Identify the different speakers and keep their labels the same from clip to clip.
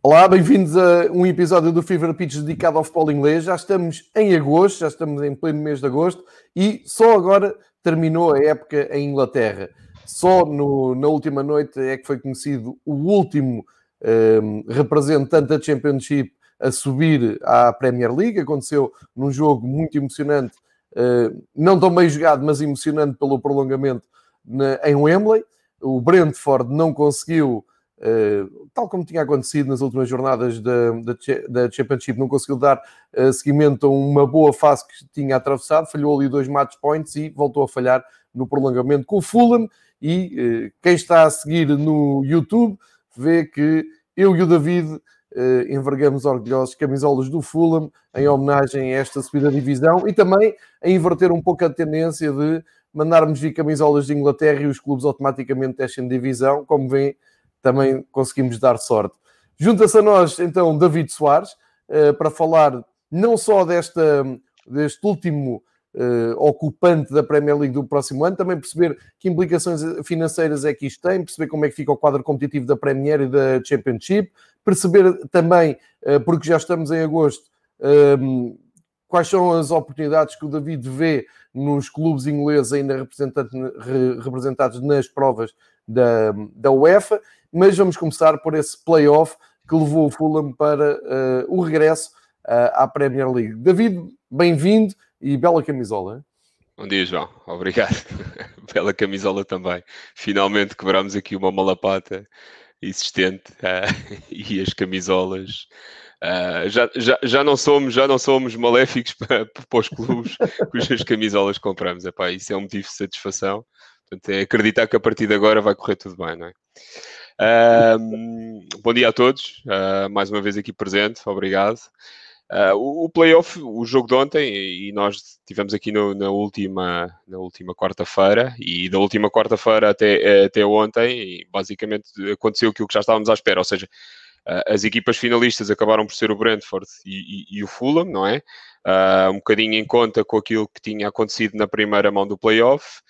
Speaker 1: Olá, bem-vindos a um episódio do Fever Pitch dedicado ao futebol inglês. Já estamos em agosto, já estamos em pleno mês de agosto e só agora terminou a época em Inglaterra. Só no, na última noite é que foi conhecido o último um, representante da Championship a subir à Premier League. Aconteceu num jogo muito emocionante, uh, não tão bem jogado, mas emocionante pelo prolongamento na, em Wembley. O Brentford não conseguiu Uh, tal como tinha acontecido nas últimas jornadas da, da, da Championship, não conseguiu dar uh, seguimento a uma boa fase que tinha atravessado, falhou ali dois match points e voltou a falhar no prolongamento com o Fulham. E uh, quem está a seguir no YouTube vê que eu e o David envergamos orgulhosos camisolas do Fulham em homenagem a esta subida divisão e também a inverter um pouco a tendência de mandarmos vir camisolas de Inglaterra e os clubes automaticamente descem de divisão, como vêem também conseguimos dar sorte. Junta-se a nós, então, David Soares, uh, para falar não só desta, deste último uh, ocupante da Premier League do próximo ano, também perceber que implicações financeiras é que isto tem, perceber como é que fica o quadro competitivo da Premier e da Championship, perceber também, uh, porque já estamos em agosto, quais são as oportunidades que o David vê nos clubes ingleses ainda representados nas provas da, da UEFA mas vamos começar por esse playoff que levou o Fulham para uh, o regresso uh, à Premier League. David, bem-vindo e bela camisola.
Speaker 2: Bom dia, João. Obrigado. bela camisola também. Finalmente quebramos aqui uma malapata existente uh, e as camisolas. Uh, já, já, já, não somos, já não somos maléficos para, para os clubes cujas camisolas compramos. Epá, isso é um motivo de satisfação. Portanto, é acreditar que a partir de agora vai correr tudo bem, não é? Bom dia a todos, uh, mais uma vez aqui presente, obrigado. Uh, o, playoff, o jogo de ontem, e nós tivemos aqui no, na última, na última quarta-feira, e da última quarta-feira até, até ontem, basicamente aconteceu aquilo que já estávamos à espera, ou seja, uh, as equipas finalistas acabaram por ser o Brentford e, e, e o Fulham, não é? Uh, um bocadinho em conta com aquilo que tinha acontecido na primeira mão do playoff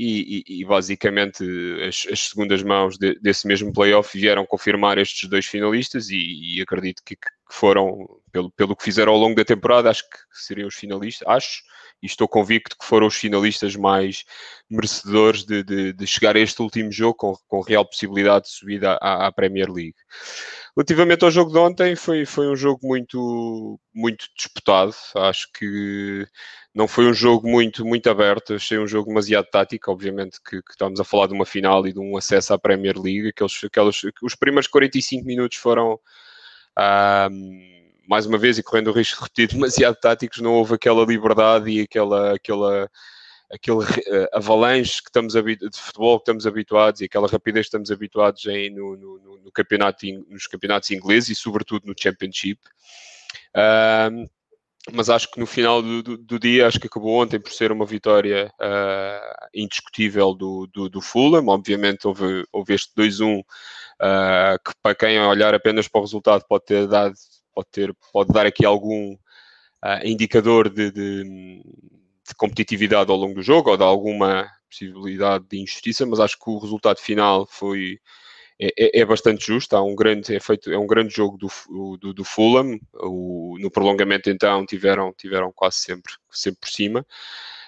Speaker 2: e, e, e basicamente as, as, segundas mãos de, desse mesmo playoff vieram confirmar estes dois finalistas e, e acredito que, que, foram, pelo, pelo que fizeram ao longo da temporada, acho que seriam os finalistas, acho, e estou convicto que foram os finalistas mais merecedores de, de, de chegar a este último jogo com, com real possibilidade de subida à, à Premier League. Relativamente ao jogo de ontem, foi, foi um jogo muito, muito disputado. Acho que não foi um jogo muito, muito aberto. Achei um jogo demasiado tático. Obviamente que, que estamos a falar de uma final e de um acesso à Premier League. Aqueles, aqueles, os primeiros 45 minutos foram. Mais uma vez, e correndo o risco de repetir, demasiado táticos, não houve aquela liberdade e aquela, aquela, aquele uh, avalanche que estamos de futebol que estamos habituados e aquela rapidez que estamos habituados em, no, no, no campeonato, nos campeonatos ingleses e sobretudo no Championship. Uh, mas acho que no final do, do, do, dia, acho que acabou ontem por ser uma vitória uh, indiscutível do, do, do, Fulham. Obviamente houve, houve este 2-1 ah, que para quem olhar apenas para o resultado pode ter dado, pode, ter, pode dar aqui algum indicador de, de de competitividade ao longo do jogo ou de alguma possibilidade de injustiça, mas acho que o resultado final foi é, é, é bastante justo. Há um grande, é, feito, é um grande jogo do, do, do Fulham. O, no prolongamento, então, tiveram, tiveram quase sempre, sempre por cima.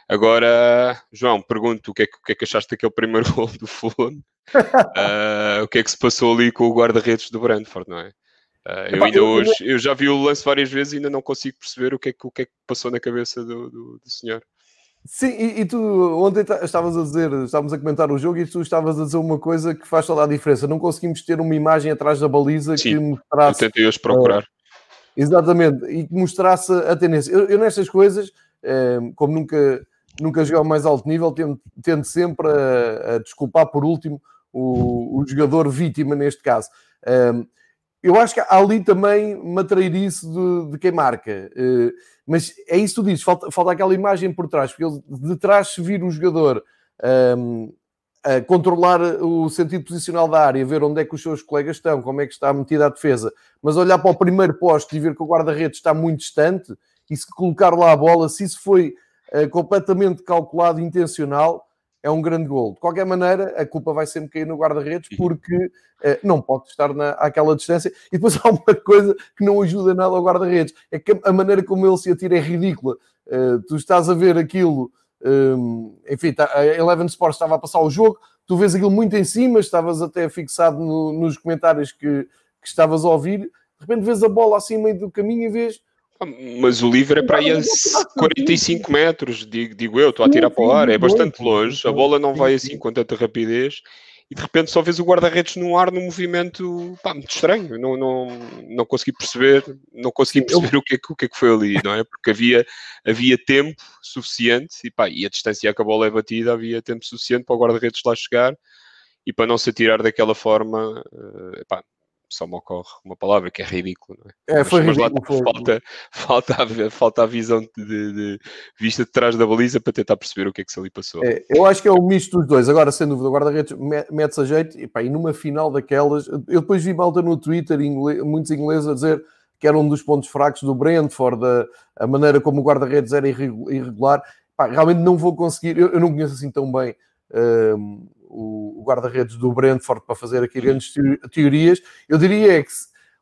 Speaker 2: Agora, João, pergunto o que é que, que, é que achaste daquele primeiro gol do Fulham? uh, o que é que se passou ali com o guarda-redes do Brentford, não é? Uh, eu ainda hoje, eu já vi o lance várias vezes e ainda não consigo perceber o que é que, o que, é que passou na cabeça do, do, do senhor.
Speaker 1: Sim, e, e, tu ontem estavas a dizer, estávamos a comentar o jogo e tu estavas a dizer uma coisa que faz toda a diferença. Não conseguimos ter uma imagem atrás da baliza
Speaker 2: Sim,
Speaker 1: que
Speaker 2: mostrasse. Eu tentei hoje procurar. Uh,
Speaker 1: exatamente, e que mostrasse a tendência. Eu, eu nestas coisas, uh, como nunca, nunca joguei ao mais alto nível, tento, tento sempre a, a, desculpar por último o, o jogador vítima neste caso. Uh, eu acho que ali também matreirice de, de quem marca. Uh, mas é isso que tu dizes, falta, falta aquela imagem por trás, porque ele, de trás se vir o jogador um, a controlar o sentido posicional da área, ver onde é que os seus colegas estão, como é que está metida a defesa, mas olhar para o primeiro posto e ver que o guarda-redes está muito distante, e se colocar lá a bola, se isso foi completamente calculado, intencional, é um grande gol. De qualquer maneira, a culpa vai sempre cair no guarda-redes porque uh, não pode estar na, àquela distância. E depois há uma coisa que não ajuda nada ao guarda-redes: é que a maneira como ele se atira é ridícula. Uh, tu estás a ver aquilo, um, enfim, tá, a Eleven Sports estava a passar o jogo, tu vês aquilo muito em cima, estavas até fixado no, nos comentários que, que estavas a ouvir, de repente vês a bola assim meio do caminho e vês
Speaker 2: mas o livre é para aí a 45 metros, digo, digo eu, estou a tirar para o ar, é bastante longe, a bola não vai assim com tanta rapidez e de repente só vês o guarda-redes no ar num movimento pá, muito estranho, não, não, não consegui perceber, não consegui perceber o que, é, o que é que foi ali, não é? Porque havia, havia tempo suficiente e, pá, e a distância que a bola é batida, havia tempo suficiente para o guarda-redes lá chegar e para não se atirar daquela forma, uh, pá, só me ocorre uma palavra que é ridículo, não é?
Speaker 1: é foi mas, ridículo,
Speaker 2: mas lá, falta, falta, a, falta a visão de, de, vista de trás da baliza para tentar perceber o que é que se ali passou.
Speaker 1: É, eu acho que é o misto dos dois. Agora, sem dúvida, o guarda-redes mete-se a jeito e, pá, e numa final daquelas, eu depois vi malta no Twitter, inglês, muitos ingleses a dizer que era um dos pontos fracos do Brentford, a, a maneira como o guarda-redes era irregular. Pá, realmente não vou conseguir, eu, eu não conheço assim tão bem. Um, o, guarda-redes do Brentford para fazer aqui grandes teorias. Eu diria é que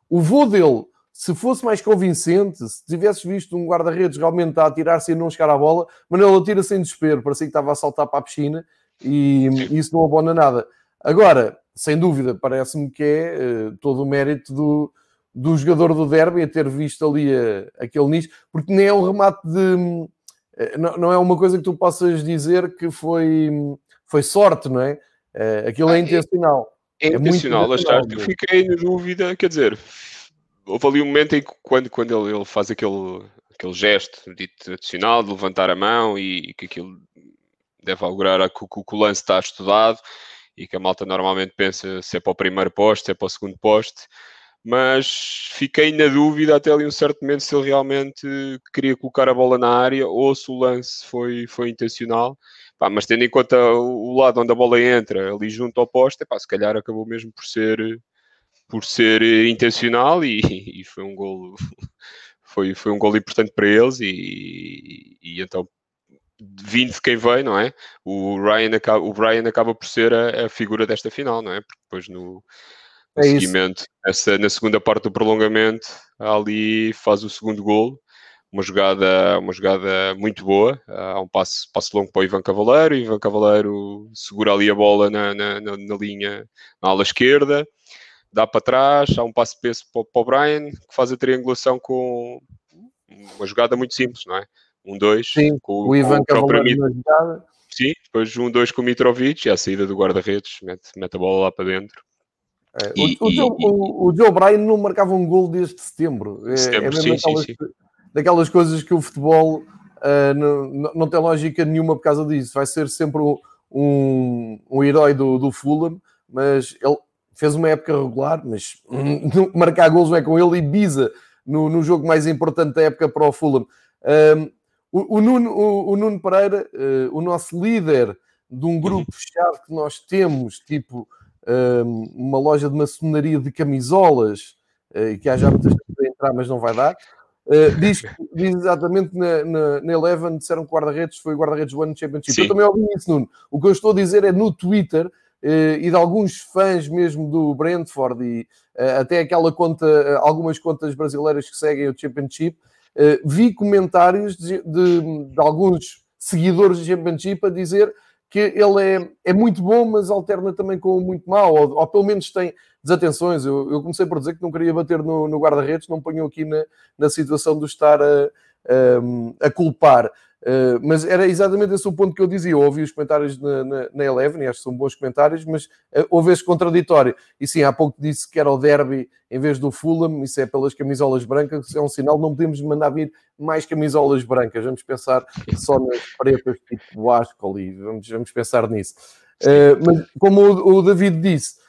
Speaker 1: o voo dele, se fosse mais convincente, se tivesses visto um guarda-redes realmente a atirar-se e não chegar à bola, mas ele atira sem desespero, parecia que estava a saltar para a piscina e, e isso não abona nada. Agora, sem dúvida, parece-me que é uh, todo o mérito do, do jogador do derby a ter visto ali uh, aquele nicho, porque nem é um remate de. Uh, não, não, é uma coisa que tu possas dizer que foi foi sorte, não é? Uh, aquilo é ah, é intencional.
Speaker 2: É, é intencional, achaste? Eu fiquei na dúvida, quer dizer, houve ali um momento em que quando, quando ele, ele faz aquele, aquele gesto dito tradicional de levantar a mão e, e que aquilo deve augurar a, que, que o lance está estudado e que a malta normalmente pensa se é para o primeiro poste, se é para o segundo poste, mas fiquei na dúvida até ali um certo momento se ele realmente queria colocar a bola na área ou se o lance foi, foi intencional. Pá, mas tendo em conta o lado onde a bola entra, ali junto ao poste, pá, se calhar acabou mesmo por ser, por ser intencional e, e foi um gol foi, foi um gol importante para eles e, e, então vindo de quem vem, não é? O Ryan acaba, o Ryan acaba por ser a, a figura desta final, não é? Porque depois no, no é seguimento, essa, na segunda parte do prolongamento, ali faz o segundo gol uma jogada, uma jogada muito boa. Há um passo, passo longo para o Ivan Cavaleiro. Ivan Cavaleiro segura ali a bola na, na, na, na linha, na ala esquerda, dá para trás. Há um passo de peso para, para o Brian, que faz a triangulação com uma jogada muito simples, não é? Um, dois,
Speaker 1: com o Ivan com o Cavaleiro
Speaker 2: jogada. Sim, depois um, dois com o Mitrovic e a saída do guarda-redes, mete, mete a bola lá para dentro.
Speaker 1: É, e, o, o, e, Joe, e... o, o, Joe Bryan não marcava um gol desde setembro. É, setembro é mesmo sim, sim, sim daquelas coisas que o futebol uh, não, não, tem lógica nenhuma por causa disso. Vai ser sempre um, um, um herói do, do Fulham, mas ele fez uma época regular, mas marcar gols não é com ele e Biza no, no jogo mais importante da época para o Fulham. Um, o, o, Nuno, o, o, Nuno Pereira, uh, o nosso líder de um grupo fechado que nós temos, tipo um, uma loja de maçonaria de camisolas, uh, que há já muitas pessoas a entrar, mas não vai dar. Uh, diz, diz, exatamente na, na, na Eleven, disseram que o guarda-redes foi o guarda-redes do ano Championship. Sim. Eu também ouvi isso, Nuno. O que eu estou a dizer é no Twitter uh, e de alguns fãs mesmo do Brentford e uh, até aquela conta, algumas contas brasileiras que seguem o Championship, vi comentários de, de, de, alguns seguidores do Championship a dizer que ele é, é muito bom, mas alterna também com muito mau, ou, ou pelo menos tem desatenções. Eu, eu, comecei por dizer que não queria bater no, no guarda-redes, não ponho aqui na, na situação de estar a, a, a culpar. Uh, mas era exatamente esse o ponto que eu dizia. Eu ouvi os comentários na, na, na Eleven, e acho que são bons comentários, mas uh, houve esse contraditório. E sim, há pouco disse que era o derby em vez do Fulham, isso é pelas camisolas brancas, é um sinal, não podemos mandar vir mais camisolas brancas, vamos pensar só nas pretas, tipo Ascoli, vamos, vamos pensar nisso. Uh, mas como o, o David disse,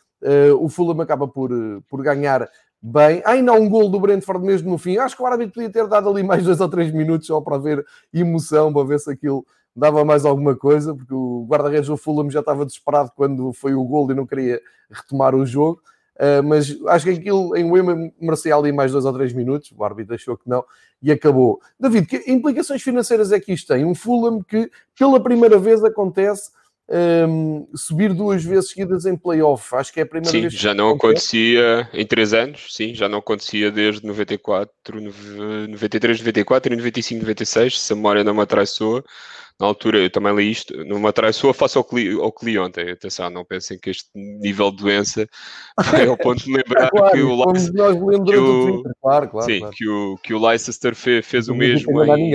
Speaker 1: o Fulham acaba por, eh, por ganhar bem. Ainda há um gol do Brentford mesmo no fim. Acho que o árbitro podia ter dado ali mais dois ou três minutos só para ver emoção, para ver se aquilo dava mais alguma coisa, porque o guarda-redes do Fulham já estava desesperado quando foi o gol e não queria retomar o jogo. Uh, mas acho que aquilo em Wembley merecia ali mais dois ou três minutos. O árbitro achou que não e acabou. David, que implicações financeiras é que isto tem? Um Fulham que pela primeira vez acontece um, subir duas vezes seguidas em playoff. Acho que é a primeira
Speaker 2: sim,
Speaker 1: vez.
Speaker 2: Sim, já não acontecia em três anos, sim, já não acontecia desde 94, 93, 94 e 95, 96, se a memória não me atraiçoa. Na altura eu também li isto, não me atraiçoa, faço ao que, ao que li ontem. Atenção, não pensem que este nível de doença foi ao ponto de lembrar claro, que o Leicester. Que o, claro, claro, sim, claro. Que, o, que o Leicester fez, fez o mesmo em,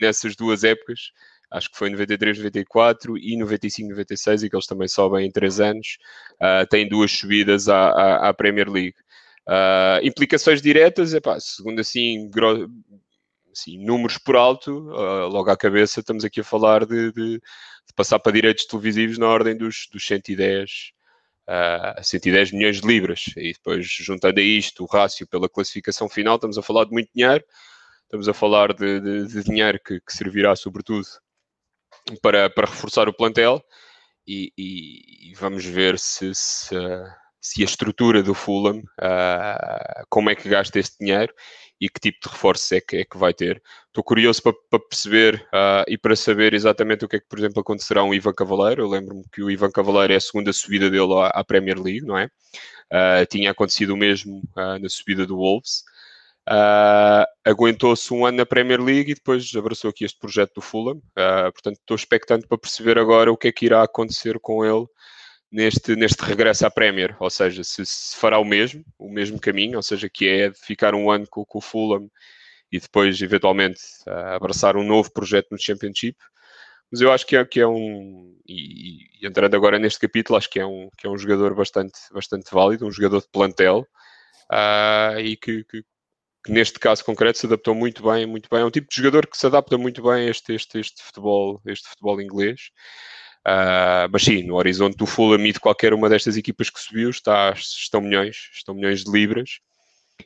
Speaker 2: nessas duas épocas acho que foi 93, 94 e 95, 96, e que eles também sobem em 3 anos, uh, têm duas subidas à, à, à Premier League. Uh, implicações diretas, epá, segundo assim, assim, números por alto, uh, logo à cabeça estamos aqui a falar de, de, de, passar para direitos televisivos na ordem dos, dos 110, uh, 110 milhões de libras. E depois, juntando a isto o rácio pela classificação final, estamos a falar de muito dinheiro, estamos a falar de, de, de dinheiro que, que servirá sobretudo para, para reforçar o plantel e, e, e vamos ver se, se, se, a estrutura do Fulham, uh, como é que gasta este dinheiro e que tipo de reforço é que, é que vai ter. Estou curioso para, para perceber uh, e para saber exatamente o que é que, por exemplo, acontecerá um Ivan Cavaleiro. Eu lembro-me que o Ivan Cavaleiro é a segunda subida dele à, à Premier League, não é? Uh, tinha acontecido o mesmo na subida do Wolves. Uh, Aguentou-se um ano na Premier League e depois abraçou aqui este projeto do Fulham. Uh, portanto, estou expectante para perceber agora o que é que irá acontecer com ele neste, neste regresso à Premier. Ou seja, se, se fará o mesmo, o mesmo caminho, ou seja, que é ficar um ano com, com o Fulham e depois, eventualmente, uh, abraçar um novo projeto no Championship. Mas eu acho que é, que é um, e, e, entrando agora neste capítulo, acho que é um, que é um jogador bastante, bastante válido, um jogador de plantel, Uh, e que, que, que neste caso concreto se adaptou muito bem, muito bem. É um tipo de jogador que se adapta muito bem a este, este, este futebol, este futebol inglês. Uh, mas sim, no horizonte do Fulham e de qualquer uma destas equipas que subiu está, estão milhões, estão milhões de libras.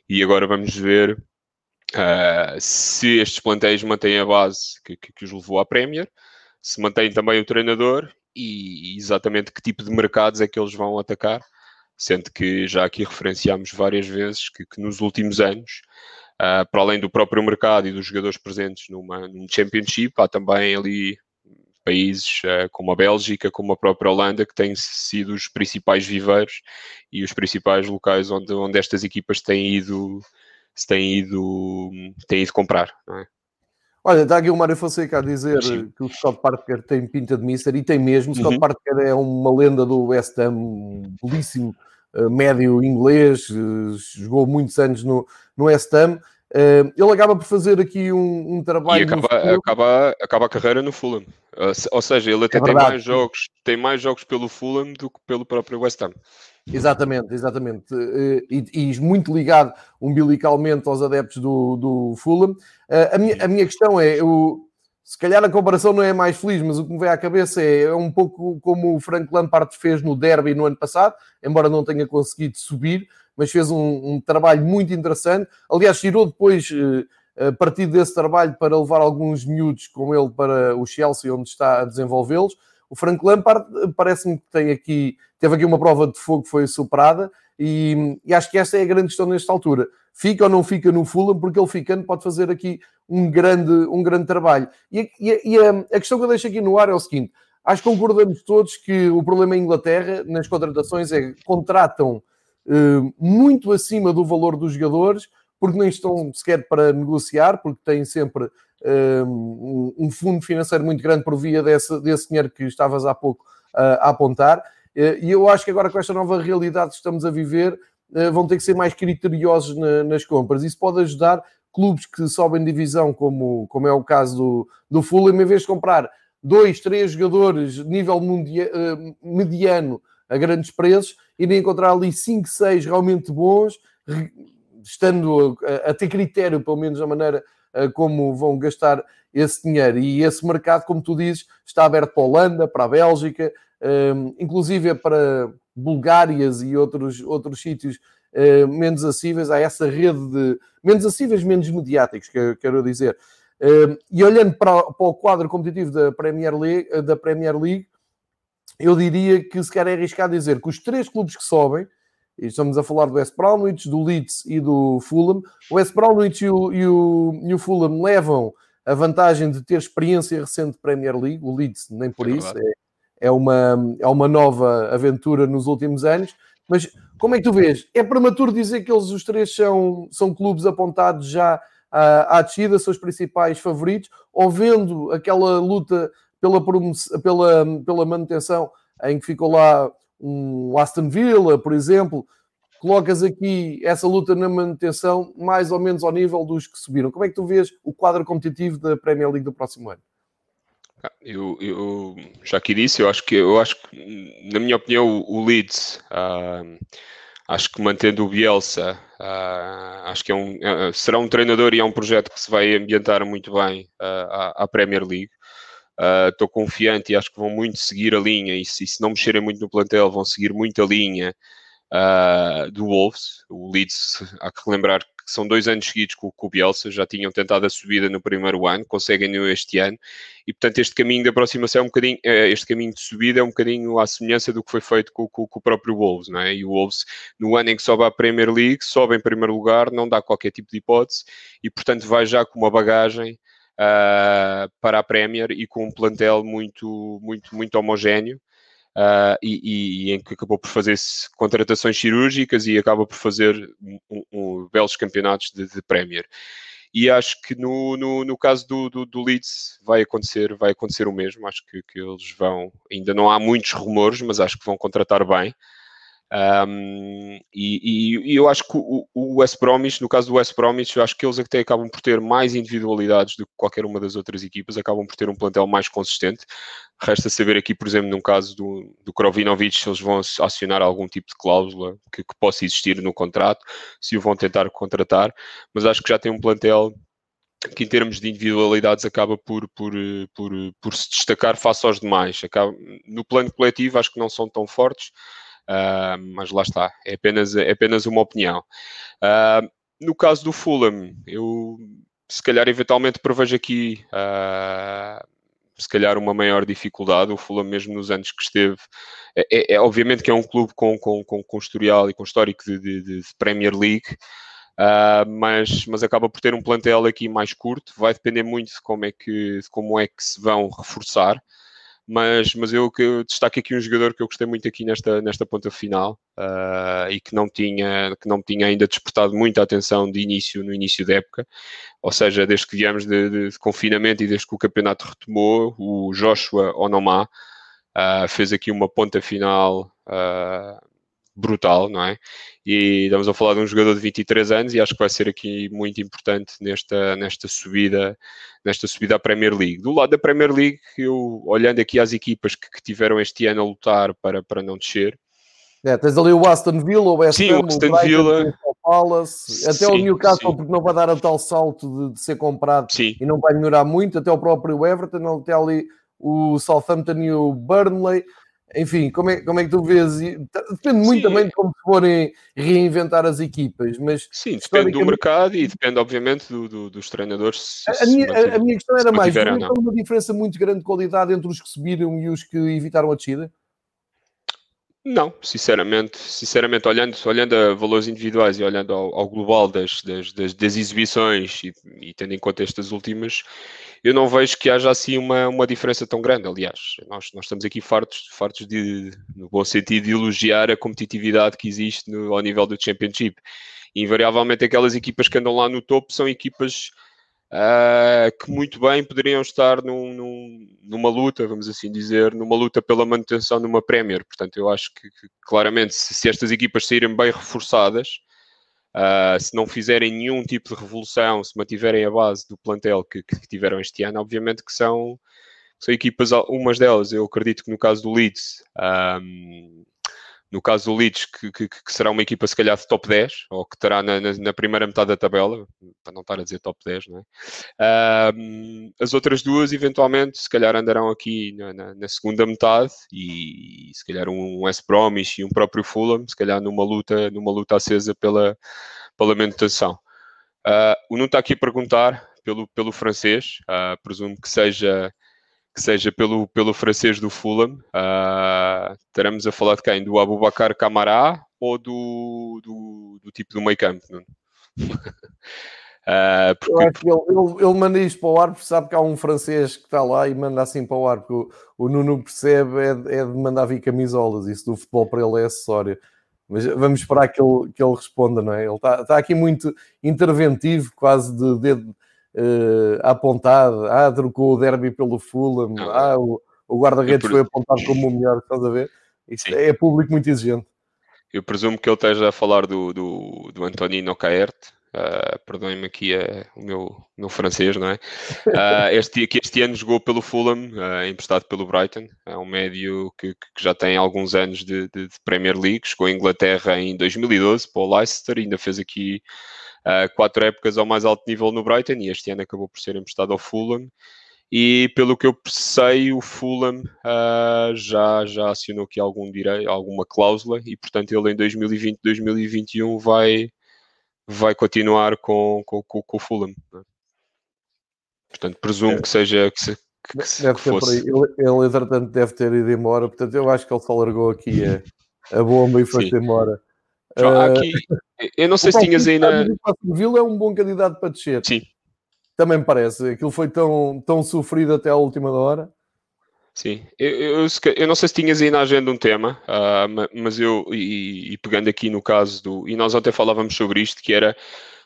Speaker 2: E agora vamos ver uh, se estes plantéis mantêm a base que, que, que, os levou à Premier, se mantém também o treinador e exatamente que tipo de mercados é que eles vão atacar sendo que já aqui referenciámos várias vezes que, que nos últimos anos, uh, para além do próprio mercado e dos jogadores presentes numa, num Championship, há também ali países uh, como a Bélgica, como a própria Holanda, que têm sido os principais viveiros e os principais locais onde, onde estas equipas têm ido, se têm ido, têm ido comprar. É?
Speaker 1: Olha, está aqui o Mário Fonseca a dizer Sim. que o Scott Parker tem pinta de mister e tem mesmo. Uhum. Scott Parker é uma lenda do West Ham, um belíssimo uh, médio inglês, uh, jogou muitos anos no, no West Ham. Uh, ele acaba por fazer aqui um, um trabalho.
Speaker 2: E acaba, acaba, acaba a carreira no Fulham. Ou seja, ele até é tem mais jogos, tem mais jogos pelo Fulham do que pelo próprio West Ham.
Speaker 1: Exatamente, exatamente. Eh, e, e, muito ligado umbilicalmente aos adeptos do, do Fulham. Eh, a minha, a minha questão é: eu, se calhar a comparação não é mais feliz, mas o que me vem à cabeça é, é um pouco como o Frank Lampard fez no Derby no ano passado, embora não tenha conseguido subir, mas fez um, um trabalho muito interessante. Aliás, tirou depois. Eh, a partir desse trabalho para levar alguns miúdos com ele para o Chelsea, onde está a desenvolvê-los. O Frank Lampard eh, parece-me que tem aqui, teve aqui uma prova de fogo que foi superada e, e, acho que essa é a grande questão nesta altura. Fica ou não fica no Fulham, porque ele ficando pode fazer aqui um grande, um grande trabalho. E, e, e a, a, questão que eu deixo aqui no ar é o seguinte: acho que concordamos todos que o problema em Inglaterra nas contratações é que contratam muito acima do valor dos jogadores, porque nem estão sequer para negociar, porque têm sempre um, um fundo financeiro muito grande por via desse, desse dinheiro que estavas há pouco uh, a apontar. E eu acho que agora com esta nova realidade que estamos a viver, vão ter que ser mais criteriosos na, nas compras. Isso pode ajudar clubes que sobem divisão, como, como é o caso do, do Fulham, em vez de comprar dois, três jogadores de nível mundia, mediano a grandes preços, irem encontrar ali cinco, seis realmente bons, estando a, a, ter critério, pelo menos da maneira como vão gastar esse dinheiro. E esse mercado, como tu dizes, está aberto para a Holanda, para a Bélgica, hum, inclusive para Bulgárias e outros, outros sítios hum, menos acessíveis. Há essa rede de menos acessíveis, menos mediáticos, que quero dizer. Hum, e olhando para, para o quadro competitivo da Premier League, da Premier League eu diria que se quer arriscar dizer que os três clubes que sobem, e estamos a falar do West Bromwich, do Leeds e do Fulham. O West Bromwich e o, e o, e o Fulham levam a vantagem de ter experiência recente de Premier League. O Leeds nem por é isso, é, é uma, é uma nova aventura nos últimos anos. Mas como é que tu vês? É prematuro dizer que eles os três são, são clubes apontados já à, à descida, os principais favoritos, ou vendo aquela luta pela, pela, pela manutenção em que ficou lá um Aston Villa, por exemplo, colocas aqui essa luta na manutenção mais ou menos ao nível dos que subiram. Como é que tu vês o quadro competitivo da Premier League do próximo ano?
Speaker 2: Ah, eu, eu já aqui disse, eu acho que, eu acho que na minha opinião, o, o Leeds, uh, acho que mantendo o Bielsa, uh, acho que é um, uh, será um treinador e é um projeto que se vai ambientar muito bem à, à Premier League. Estou confiante e acho que vão muito seguir a linha, e se, se não mexerem muito no plantel, vão seguir muito a linha uh, do Wolves. O Leeds, há que relembrar que são dois anos seguidos com, com o Bielsa, já tinham tentado a subida no primeiro ano, conseguem este ano, e portanto este caminho de aproximação é um bocadinho, eh, este caminho de subida é um bocadinho à semelhança do que foi feito com, com, com o próprio Wolves, não é? E o Wolves, no ano em que sobe à Premier League, sobe em primeiro lugar, não dá qualquer tipo de hipótese, e portanto vai já com uma bagagem Uh, para a Premier e com um plantel muito, muito, muito homogéneo uh, e, e, em que acabou por fazer contratações cirúrgicas e acaba por fazer um, um, belos campeonatos de, de Premier. E acho que no, no, no caso do, do, do, Leeds vai acontecer, vai acontecer o mesmo. Acho que, que eles vão, ainda não há muitos rumores, mas acho que vão contratar bem. Um, e, e, eu acho que o, o West Bromwich, no caso do West Bromwich, eu acho que eles até acabam por ter mais individualidades do que qualquer uma das outras equipas, acabam por ter um plantel mais consistente. Resta saber aqui, por exemplo, num caso do, do Krovinovic, se eles vão acionar algum tipo de cláusula que, que possa existir no contrato, se o vão tentar contratar, mas acho que já tem um plantel que em termos de individualidades acaba por, por, por, por se destacar face aos demais. Acaba, no plano coletivo acho que não são tão fortes, Uh, mas lá está, é apenas, é apenas uma opinião. Uh, no caso do Fulham, eu se calhar eventualmente prevejo aqui uh, se calhar uma maior dificuldade. O Fulham, mesmo nos anos que esteve, é, é, é obviamente que é um clube com, com, com, com historial e com histórico de, de, de Premier League. Uh, mas, mas acaba por ter um plantel aqui mais curto, vai depender muito de como é que, como é que se vão reforçar mas, mas eu destaco aqui um jogador que eu gostei muito aqui nesta, nesta ponta final uh, e que não, tinha, que não tinha ainda despertado muita atenção de início, no início da época, ou seja, desde que viemos de, de, de confinamento e desde que o campeonato retomou, o Joshua Onomá uh, fez aqui uma ponta final uh, brutal, não é? E estamos a falar de um jogador de 23 anos e acho que vai ser aqui muito importante nesta, nesta subida nesta subida à Premier League. Do lado da Premier League, eu olhando aqui às equipas que, que tiveram este ano a lutar para, para não descer.
Speaker 1: É, tens ali o Aston Villa, o West
Speaker 2: Sim, Ham, o Aston Villa.
Speaker 1: O Palace, até sim, o Newcastle, sim. porque não vai dar a tal salto de, de ser comprado sim. e não vai melhorar muito, até o próprio Everton, até ali o Southampton e o Burnley enfim, como é, como é que tu vês? Tá, depende muito Sim. também de como forem reinventar as equipas, mas...
Speaker 2: Sim, depende do mercado e depende, obviamente, do, do, dos treinadores.
Speaker 1: A, a, minha, a, minha, questão era mais, não uma diferença muito grande de qualidade entre os que subiram e os que evitaram a descida?
Speaker 2: Não, sinceramente, sinceramente olhando, olhando a valores individuais e olhando ao, ao global das, das, das, das exibições e, e, tendo em conta estas últimas, eu não vejo que haja assim uma, uma diferença tão grande. Aliás, nós, nós estamos aqui fartos, fartos de, no bom sentido, de elogiar a competitividade que existe no, ao nível do Championship. Invariavelmente, aquelas equipas que andam lá no topo são equipas uh, que muito bem poderiam estar num, num, numa luta, vamos assim dizer, numa luta pela manutenção numa Premier. Portanto, eu acho que, que claramente, se, se, estas equipas saírem bem reforçadas, uh, se não fizerem nenhum tipo de revolução, se mantiverem a base do plantel que, que tiveram este ano, obviamente que são, são equipas, umas delas, eu acredito que no caso do Leeds. Um, ah, no caso do Leeds, que, que, que, será uma equipa se calhar de top 10, ou que terá na, na, na, primeira metade da tabela, para não estar a dizer top 10, não é? Uh, as outras duas, eventualmente, se calhar andarão aqui na, na, segunda metade, e, se calhar um West Bromwich e um próprio Fulham, se calhar numa luta, numa luta acesa pela, pela manutenção. Uh, o Nuno está aqui a perguntar pelo, pelo francês, uh, presumo que seja que seja pelo, pelo francês do Fulham. Uh, estaremos a falar de quem? Do Abubakar Camará ou do, do, do tipo do meio campo? uh,
Speaker 1: porque... Ele, ele, ele, manda isto para o ar porque sabe que há um francês que está lá e manda assim para o ar, porque o, o Nuno percebe é, é, de mandar vir camisolas, isso do futebol para ele é acessório. Mas vamos esperar que ele, que ele responda, não é? Ele está, está aqui muito interventivo, quase de dedo uh, apontado. Ah, trocou o derby pelo Fulham. Não. Ah, o, o guarda-redes foi apontado como o melhor, estás a ver? Isto é público muito exigente.
Speaker 2: Eu presumo que ele esteja a falar do, do, do Antonino Caerte, Uh, Perdoem-me aqui uh, o meu, meu francês, não é? Uh, este, que este ano jogou pelo Fulham, uh, emprestado pelo Brighton. É um médio que, que já tem alguns anos de, de, de, Premier League. Chegou à Inglaterra em 2012 para o Leicester, ainda fez aqui quatro épocas ao mais alto nível no Brighton e este ano acabou por ser emprestado ao Fulham. E pelo que eu sei, o Fulham já, já assinou aqui algum direito, alguma cláusula e, portanto, ele em 2020, 2021 vai vai continuar com, com, com, com o Fulham. É? Portanto, presumo é. que seja que, se, que,
Speaker 1: deve que fosse. Ele, ele, entretanto, deve ter ido embora. Portanto, eu acho que ele só largou aqui a, a bomba e foi-se embora.
Speaker 2: Uh, aqui, eu não sei se tinhas aí na.
Speaker 1: O Vila é um bom candidato para descer.
Speaker 2: Sim.
Speaker 1: Também me parece. Aquilo foi tão, tão sofrido até à última hora.
Speaker 2: Sim, eu, eu, eu, não sei se tinhas aí na agenda um tema, uh, mas eu, e, e, pegando aqui no caso do, e nós até falávamos sobre isto, que era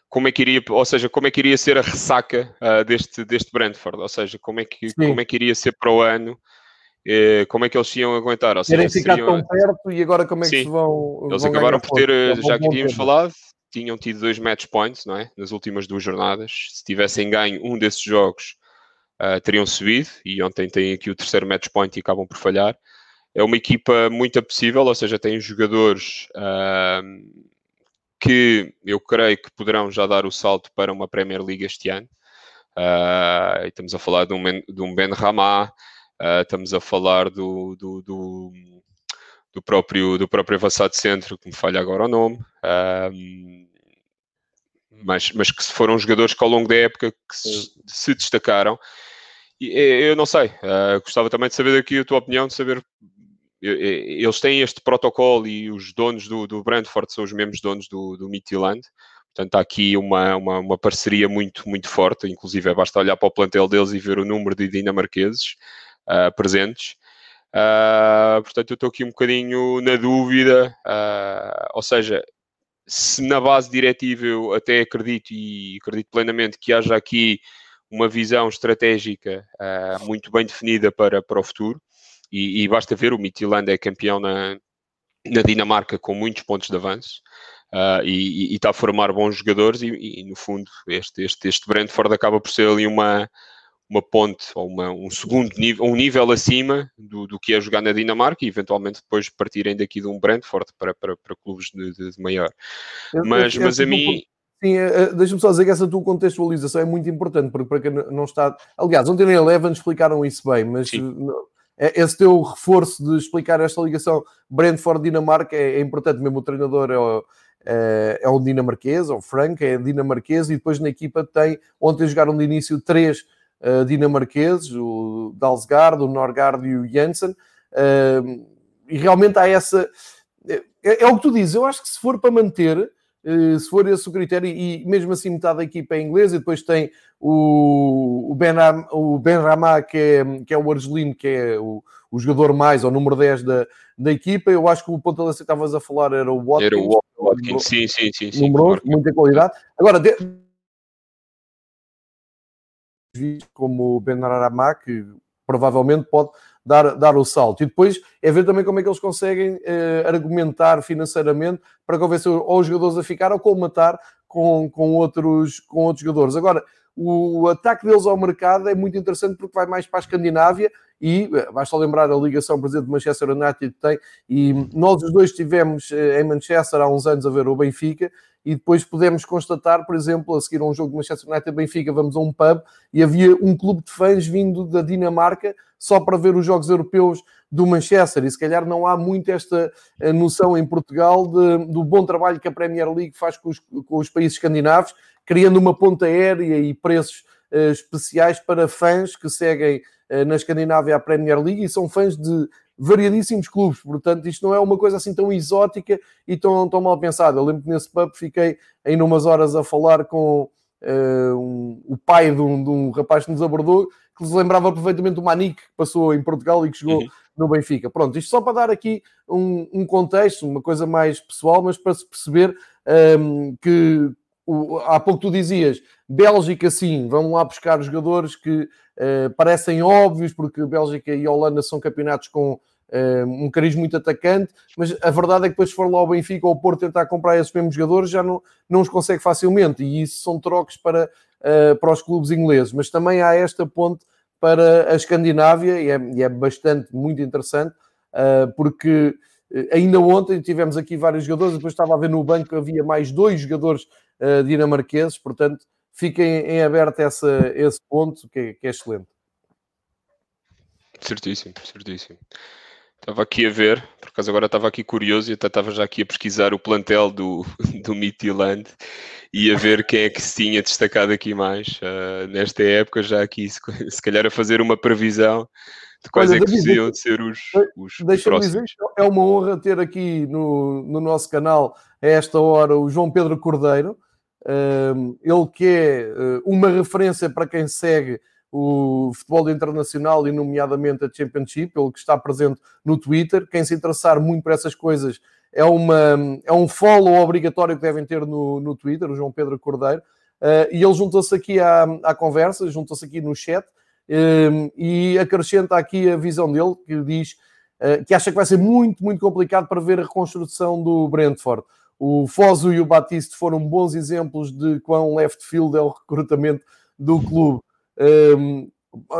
Speaker 2: como é que iria, ou seja, como é que iria ser a ressaca uh, deste, deste Brentford, ou seja, como é que, como é que iria ser para o ano, eh, como é que eles iam aguentar. Ou
Speaker 1: seja, ficar tão perto e agora como é que Sim. se vão.
Speaker 2: Eles vão acabaram por ter, é já que tínhamos falado, tinham tido dois match points, não é? Nas últimas duas jornadas. Se tivessem ganho um desses jogos, uh, teriam subido e ontem têm aqui o terceiro match point e acabam por falhar. É uma equipa muito apetecível, ou seja, tem jogadores uh, que eu creio que poderão já dar o salto para uma Premier League este ano. Uh, estamos a falar de um, de um Ben Ramá, estamos a falar do, do, do, do, próprio, do próprio avançado centro, que me falha agora o nome mas, mas que foram jogadores que ao longo da época se, se destacaram. E, eu não sei, uh, gostava também de saber aqui a tua opinião, de saber. Eles têm este protocolo e os donos do, do Brentford são os mesmos donos do, do Midtjylland. Portanto, há aqui uma, uma, uma, parceria muito, muito forte. Inclusive, basta olhar para o plantel deles e ver o número de dinamarqueses uh, presentes. Uh, portanto, eu estou aqui um bocadinho na dúvida. Uh, ou seja, se na base diretiva eu até acredito e acredito plenamente que haja aqui uma visão estratégica uh, muito bem definida para, para o futuro, e, e basta ver, o Midtjylland é campeão na, na Dinamarca com muitos pontos de avanço, e, está a formar bons jogadores, e, e, no fundo este, este, este Brentford acaba por ser ali uma, uma ponte ou uma, um segundo nível, um nível acima do, do que é jogar na Dinamarca e eventualmente depois partirem daqui de um Brentford para, para, para clubes de, de, de maior. Mas, eu, eu, mas a mim.
Speaker 1: Sim, eh, eh, deixa-me só dizer que essa tua contextualização é muito importante, porque para quem não está. Aliás, ontem na Eleven explicaram isso bem, mas é, esse teu reforço de explicar esta ligação Brentford-Dinamarca é, é, importante, mesmo o treinador é o, é, é o dinamarquês, o Frank, é dinamarquês, e depois na equipa tem, ontem jogaram de início três uh, dinamarqueses, o Dalsgaard, o Norgard e o Jensen, uh, e realmente há essa. É, é, o que tu dizes, eu acho que se for para manter eh, se for esse o critério, e mesmo assim metade da equipa é inglesa, e depois tem o, o, ben, o ben Ramá, que é, que é o argelino, que é o, o jogador mais, ou número 10 da, da equipa. Eu acho que o ponto que estavas a falar era o Watkins.
Speaker 2: Era o Watkins, sim, sim, sim. sim
Speaker 1: número 11, muita qualidade. Agora, de... como o Ben Ramá, que provavelmente pode dar, dar o salto. E depois é ver também como é que eles conseguem eh, argumentar financeiramente para convencer ou os jogadores a ficar ou colmatar com, com, outros, com outros jogadores. Agora, o ataque deles ao mercado é muito interessante porque vai mais para a Escandinávia e eh, basta lembrar a ligação, por exemplo, de Manchester United tem, e nós os dois estivemos eh, em Manchester há uns anos a ver o Benfica e depois podemos constatar, por exemplo, a seguir a um jogo de Manchester United Benfica, vamos a um pub e havia um clube de fãs vindo da Dinamarca só para ver os jogos europeus do Manchester. E se calhar não há muito esta eh, noção em Portugal de, do bom trabalho que a Premier League faz com os, com os países escandinavos, criando uma ponta aérea e preços uh, especiais para fãs que seguem na Escandinávia a Premier League e são fãs de variadíssimos clubes, portanto isto não é uma coisa assim tão exótica e tão, tão mal pensada. Eu lembro que nesse pub fiquei em umas horas a falar com uh, um, o pai de um, de um, rapaz que nos abordou, que nos lembrava perfeitamente do Manique, que passou em Portugal e que chegou uhum. no Benfica. Pronto, isto só para dar aqui um, um contexto, uma coisa mais pessoal, mas para se perceber um, que o, há pouco tu dizias, Bélgica sim, vamos lá buscar jogadores que uh, parecem óbvios, porque Bélgica e Holanda são campeonatos com um carisma muito atacante, mas a verdade é que depois se for lá ao Benfica ou ao Porto tentar comprar esses mesmos jogadores, já não, não os consegue facilmente, e isso são trocos para, uh, para os clubes ingleses, mas também há esta ponte para a Escandinávia, e é, e é bastante, muito interessante, uh, porque ainda ontem tivemos aqui vários jogadores, depois estava a ver no banco havia mais dois jogadores uh, dinamarqueses, portanto, fiquem em aberto essa, esse ponto, que é, que é excelente.
Speaker 2: Certíssimo, certíssimo. Estava aqui a ver, por acaso agora estava aqui curioso e até estava já aqui a pesquisar o plantel do, do Midtjylland e a ver quem é que se tinha destacado aqui mais uh, nesta época, já aqui se, se, calhar a fazer uma previsão de quais Olha, é que deveriam ser os, os,
Speaker 1: os dizer, é uma honra ter aqui no, no nosso canal a esta hora o João Pedro Cordeiro, ele que é uh, uma referência para quem segue o futebol internacional e, nomeadamente, a Championship, ele que está presente no Twitter. Quem se interessar muito por essas coisas é, uma, é um follow obrigatório que devem ter no, no Twitter, o João Pedro Cordeiro. Uh, e ele juntou-se aqui à, à conversa, juntou-se aqui no chat e acrescenta aqui a visão dele, que diz uh, que acha que vai ser muito, muito complicado para ver a reconstrução do Brentford. O Foso e o Batiste foram bons exemplos de quão left field é o recrutamento do clube. Um,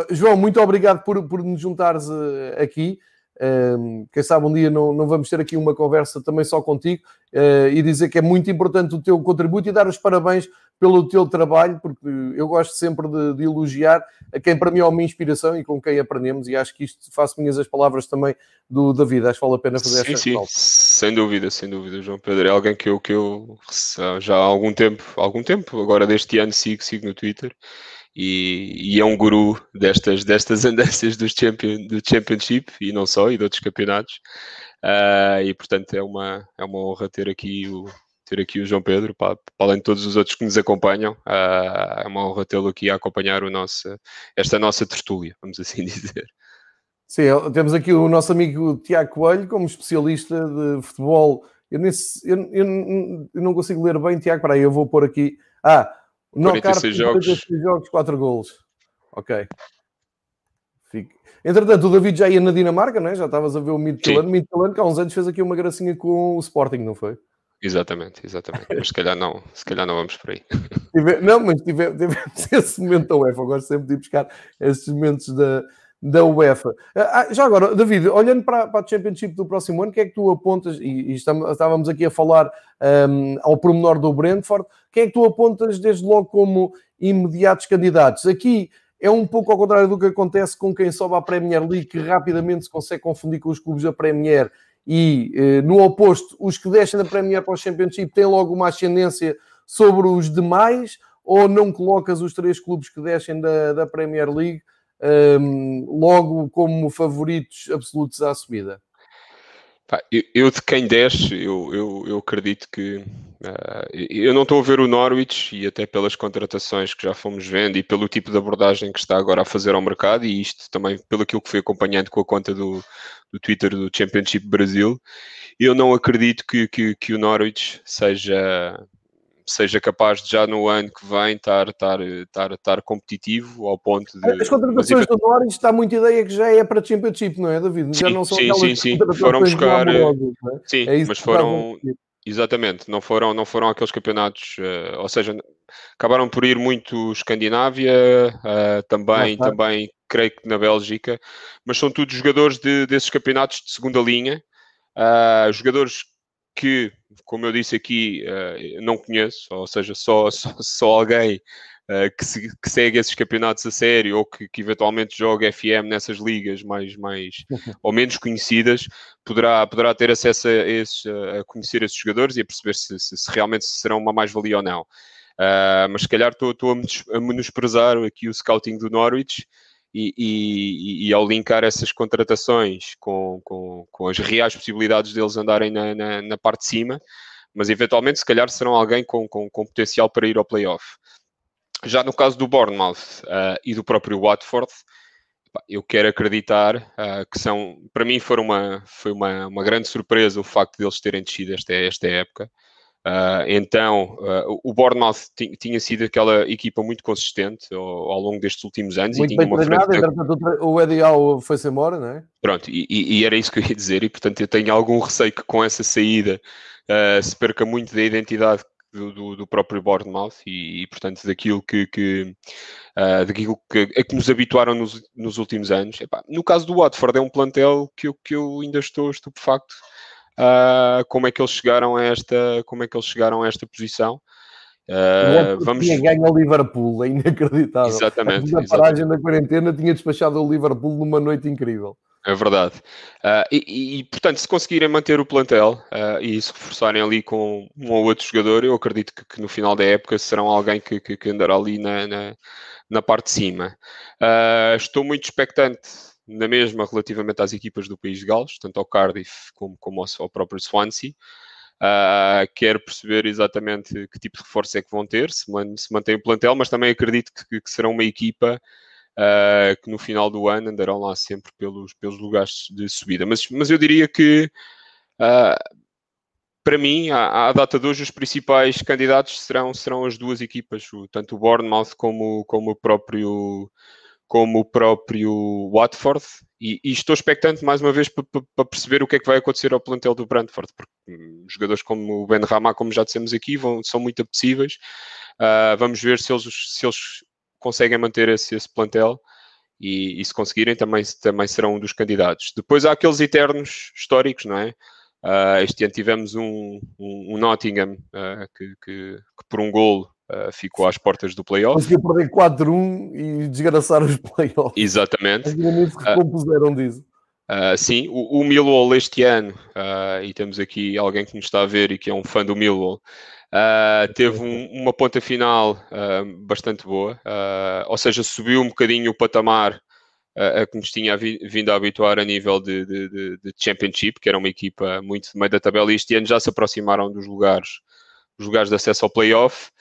Speaker 1: João, muito obrigado por, por nos juntares uh, aqui. Um, quem sabe um dia não, não vamos ter aqui uma conversa também só contigo uh, e dizer que é muito importante o teu contributo e dar os parabéns pelo teu trabalho, porque eu gosto sempre de, de, elogiar a quem para mim é uma inspiração e com quem aprendemos, e acho que isto faço minhas as palavras também do David, acho que vale a pena fazer
Speaker 2: sim, esta sim, sem dúvida, sem dúvida, João Pedro, é alguém que eu, que eu já há algum tempo, algum tempo, agora deste ano sigo, sigo no Twitter e, e, é um guru destas, destas andanças do, champion, do Championship e não só, e de outros campeonatos. Uh, e portanto é uma, é uma honra ter aqui o, ter aqui o João Pedro, para, para além de todos os outros que nos acompanham. Uh, é uma honra tê-lo aqui a acompanhar o nosso, esta nossa tertúlia, vamos assim dizer.
Speaker 1: Sim, temos aqui o nosso amigo Tiago Coelho como especialista de futebol. Eu, nesse, eu, eu, eu não consigo ler bem, Tiago, para aí, eu vou pôr aqui. Ah,
Speaker 2: não, 46 jogos.
Speaker 1: 46 jogos, 4 golos. Ok. Fique. Entretanto, o David já ia na Dinamarca, não é? Já estavas a ver o Midtjylland. Midtjylland que há uns anos fez aqui uma gracinha com o Sporting, não foi?
Speaker 2: Exatamente, exatamente. Mas se calhar não, se calhar não vamos por aí.
Speaker 1: Não, mas tivemos, tivemos esse momento da UEFA. Eu gosto sempre de ir buscar esses momentos da, da UEFA. Ah, ah, já agora, David, olhando para, para a Championship do próximo ano, o que é que tu apontas? E, e estávamos aqui a falar um, ao pormenor do Brentford, quem é que tu apontas desde logo como imediatos candidatos? Aqui é um pouco ao contrário do que acontece com quem sobe à Premier League, que rapidamente se consegue confundir com os clubes da Premier. E eh, no oposto, os que descem da Premier para o Championship têm logo uma ascendência sobre os demais, ou não colocas os três clubes que descem da, da Premier League um, logo como favoritos absolutos à subida?
Speaker 2: Eu, de quem desce, eu, eu, eu acredito que uh, eu não estou a ver o Norwich e até pelas contratações que já fomos vendo e pelo tipo de abordagem que está agora a fazer ao mercado e isto também pelo aquilo que fui acompanhando com a conta do, do Twitter do Championship Brasil, eu não acredito que, que, que o Norwich seja seja capaz de já no ano que vem estar, estar, estar, estar competitivo ao ponto de.
Speaker 1: As contratações do Norwich está muita ideia que já é para Championship, não é, David? Já
Speaker 2: sim,
Speaker 1: não são
Speaker 2: sim, sim, sim. Foram buscar. É? Sim, é mas foram. Exatamente, não foram, não foram aqueles campeonatos, uh, ou seja, acabaram por ir muito Escandinávia, uh, também, ah, tá. também creio que na Bélgica, mas são todos jogadores de, desses campeonatos de segunda linha, uh, jogadores que, como eu disse aqui, uh, não conheço, ou seja, só, só, só alguém uh, que, se, que, segue esses campeonatos a sério ou que, que, eventualmente joga FM nessas ligas mais, mais ou menos conhecidas, poderá, poderá ter acesso a, esses, a conhecer esses jogadores e a perceber se, se, se realmente serão uma mais-valia ou não. Uh, mas se calhar estou a menosprezar aqui o scouting do Norwich e, e, e, ao linkar essas contratações com, com, com, as reais possibilidades deles andarem na, na, na, parte de cima, mas eventualmente se calhar serão alguém com, com, com potencial para ir ao playoff. já no caso do Bournemouth uh, e do próprio Watford, eu quero acreditar uh, que são, para mim, foi uma, foi uma, uma grande surpresa o facto de eles terem descido esta, esta época. Uh, então, uh, o Bournemouth tinha sido aquela equipa muito consistente ao, ao longo destes últimos anos.
Speaker 1: Muito
Speaker 2: e
Speaker 1: tinha bem uma treinado, frente... o Eddie Howe foi-se embora, não é?
Speaker 2: Pronto, e, e, era isso que eu ia dizer, e portanto eu tenho algum receio que com essa saída uh, se perca muito da identidade do, do, do próprio Bournemouth e, e, portanto daquilo que, que daquilo que, a que nos habituaram nos, nos últimos anos. Epá, no caso do Watford é um plantel que eu, que eu ainda estou estupefacto uh, como é que eles chegaram a esta, como é que eles chegaram a esta posição.
Speaker 1: Uh, vamos... Tinha ganho ao Liverpool, é inacreditável.
Speaker 2: Exatamente.
Speaker 1: Na paragem da quarentena tinha despachado o Liverpool numa noite incrível.
Speaker 2: É verdade. Uh, e, e, portanto, se conseguirem manter o plantel uh, e se reforçarem ali com um ou outro jogador, eu acredito que, que no final da época serão alguém que, que, que andará ali na, na, na, parte de cima. Estou muito expectante na mesma relativamente às equipas do país de Gales, tanto ao Cardiff como, como ao, ao próprio Swansea. Uh, quero perceber exatamente que tipo de reforço é que vão ter, se, man, se mantém o plantel, mas também acredito que, que serão uma equipa uh, que no final do ano andarão lá sempre pelos, pelos lugares de subida. Mas, mas eu diria que, uh, para mim, à, à, data de hoje, os principais candidatos serão, serão as duas equipas, tanto o Bournemouth como, como o próprio como o próprio Watford, e, e estou expectante mais uma vez para, perceber o que é que vai acontecer ao plantel do Brentford, porque hum, jogadores como o Ben Rama, como já dissemos aqui, vão, são muito apetecíveis. Uh, vamos ver se eles, se eles conseguem manter esse, esse plantel e, e, se conseguirem também, também serão um dos candidatos. Depois há aqueles eternos históricos, não é? Uh, este ano tivemos um, um, um Nottingham uh, que, que, que, por um golo Uh, ficou às portas do playoff.
Speaker 1: Conseguiu perder 4-1 e desgraçar os playoffs.
Speaker 2: Exatamente.
Speaker 1: Os se recompuseram uh, disso.
Speaker 2: Uh, sim, o, o Millwall este ano, uh, e temos aqui alguém que nos está a ver e que é um fã do Millwall, uh, teve um, uma ponta final bastante boa, ou seja, subiu um bocadinho o patamar a que nos tinha vindo a habituar a nível de, de, de, de, Championship, que era uma equipa muito de meio da tabela, e este ano já se aproximaram dos lugares, dos lugares de acesso ao playoff.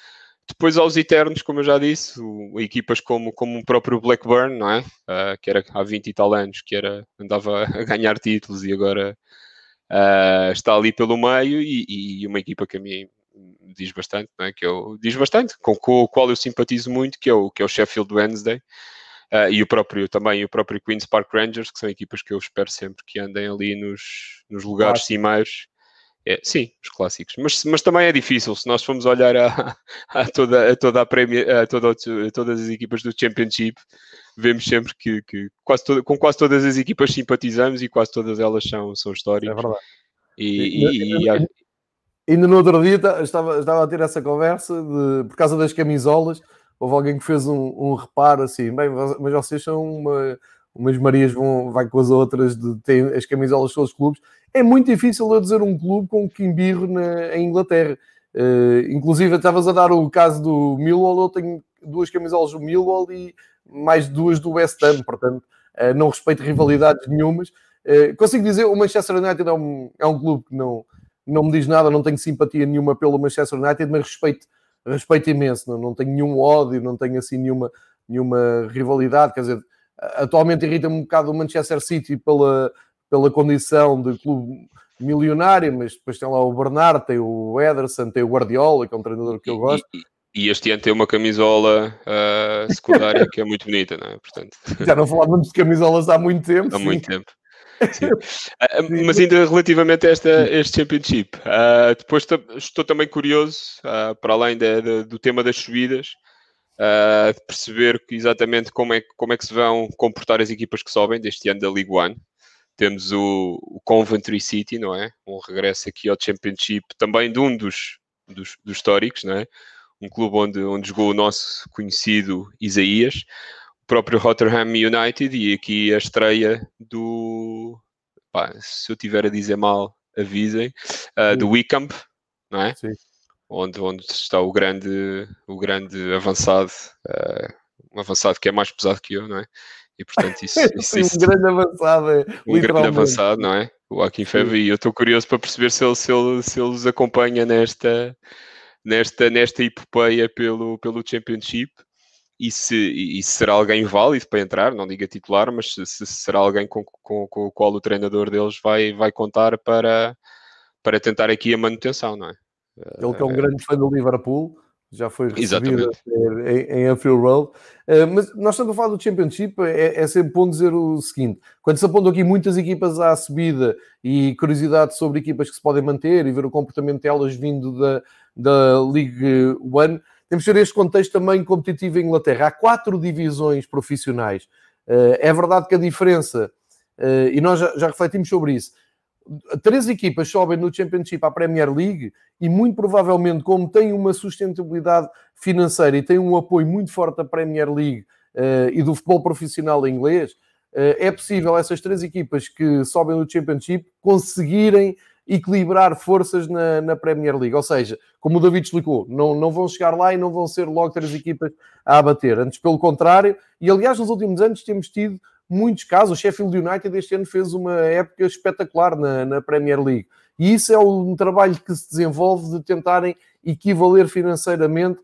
Speaker 2: Depois aos eternos, como eu já disse, o, equipas como, como o próprio Blackburn, não é? Uh, que era há 20 e tal anos, que era, andava a ganhar títulos e agora uh, está ali pelo meio e, e, uma equipa que a mim diz bastante, não é? Que eu, diz bastante, com, com o qual eu simpatizo muito, que é o, que é o Sheffield Wednesday. Uh, e o próprio também o próprio Queen's Park Rangers, que são equipas que eu espero sempre que andem ali nos, nos lugares claro. cimeiros é, sim, os clássicos. Mas, mas também é difícil, se nós formos olhar a, a toda, a, toda a, Premier, a, toda, a todas as equipas do Championship, vemos sempre que, que quase toda, com quase todas as equipas simpatizamos e quase todas elas são, são históricas.
Speaker 1: É verdade.
Speaker 2: E, e, e, e,
Speaker 1: ainda no outro dia estava, estava a ter essa conversa de, por causa das camisolas. Houve alguém que fez um, um reparo assim, bem, mas vocês são uma, umas Marias vão, vai com as outras, de, tem as camisolas dos clubes. É muito difícil eu dizer um clube com Kimbirro na, em Inglaterra. Uh, inclusive, estavas a dar o caso do Millwall, eu tenho duas camisolas do Millwall e mais duas do West Ham, portanto, uh, não respeito rivalidades nenhumas. Uh, consigo dizer, o Manchester United é um, é um clube que não, não me diz nada, não tenho simpatia nenhuma pelo Manchester United, mas respeito, respeito imenso, não, não tenho nenhum ódio, não tenho assim nenhuma, nenhuma rivalidade, quer dizer, atualmente irrita-me um bocado o Manchester City pela, pela condição de clube milionário, mas depois tem lá o Bernard, tem o Ederson, tem o Guardiola, que é um treinador que eu gosto.
Speaker 2: E, e, e este ano tem uma camisola uh, secundária que é muito bonita, não é? Portanto...
Speaker 1: Já não falávamos de camisolas há muito tempo.
Speaker 2: Há sim. muito tempo. Uh, mas ainda relativamente a esta, este Championship, uh, depois estou também curioso, uh, para além de, de, do tema das subidas, uh, perceber exatamente como é, como é que se vão comportar as equipas que sobem deste ano da League One. Temos o, o Coventry City, não é? Um regresso aqui ao Championship também de um dos, dos, dos históricos, não é? Um clube onde, onde jogou o nosso conhecido Isaías, o próprio Rotterdam United e aqui a estreia do. Pá, se eu tiver a dizer mal, avisem, uh, do Wickham, não é? Sim onde, onde está o grande, o grande avançado, uh, um avançado que é mais pesado que eu, não é? E portanto isso, isso,
Speaker 1: isso um grande avançado, é,
Speaker 2: um grande avançado, não é? O Joaquim Feve, e eu estou curioso para perceber se ele, se ele, se ele acompanha nesta, nesta, nesta epopeia pelo, pelo Championship. e se, e se será alguém válido para entrar, não diga titular, mas se, se será alguém com, com, com, o qual o treinador deles vai, vai contar para, para tentar aqui a manutenção, não é?
Speaker 1: Ele que é um grande fã do Liverpool, já foi recebido em, em Anfield Road. Uh, mas nós estamos a falar do Championship, é, é sempre bom dizer o seguinte: quando se apontam aqui muitas equipas à subida e curiosidade sobre equipas que se podem manter e ver o comportamento delas vindo da, da League One, temos que ter este contexto também competitivo em Inglaterra. Há quatro divisões profissionais. Uh, é verdade que a diferença, uh, e nós já, já refletimos sobre isso, três equipas sobem no Championship à Premier League e muito provavelmente, como têm uma sustentabilidade financeira e têm um apoio muito forte da Premier League uh, e do futebol profissional inglês, uh, é possível essas três equipas que sobem no Championship conseguirem equilibrar forças na, na, Premier League. Ou seja, como o David explicou, não, não vão chegar lá e não vão ser logo três equipas a abater. Antes, pelo contrário, e aliás, nos últimos anos temos tido muitos casos. O Sheffield United este ano fez uma época espetacular na, na Premier League. E isso é um trabalho que se desenvolve de tentarem equivaler financeiramente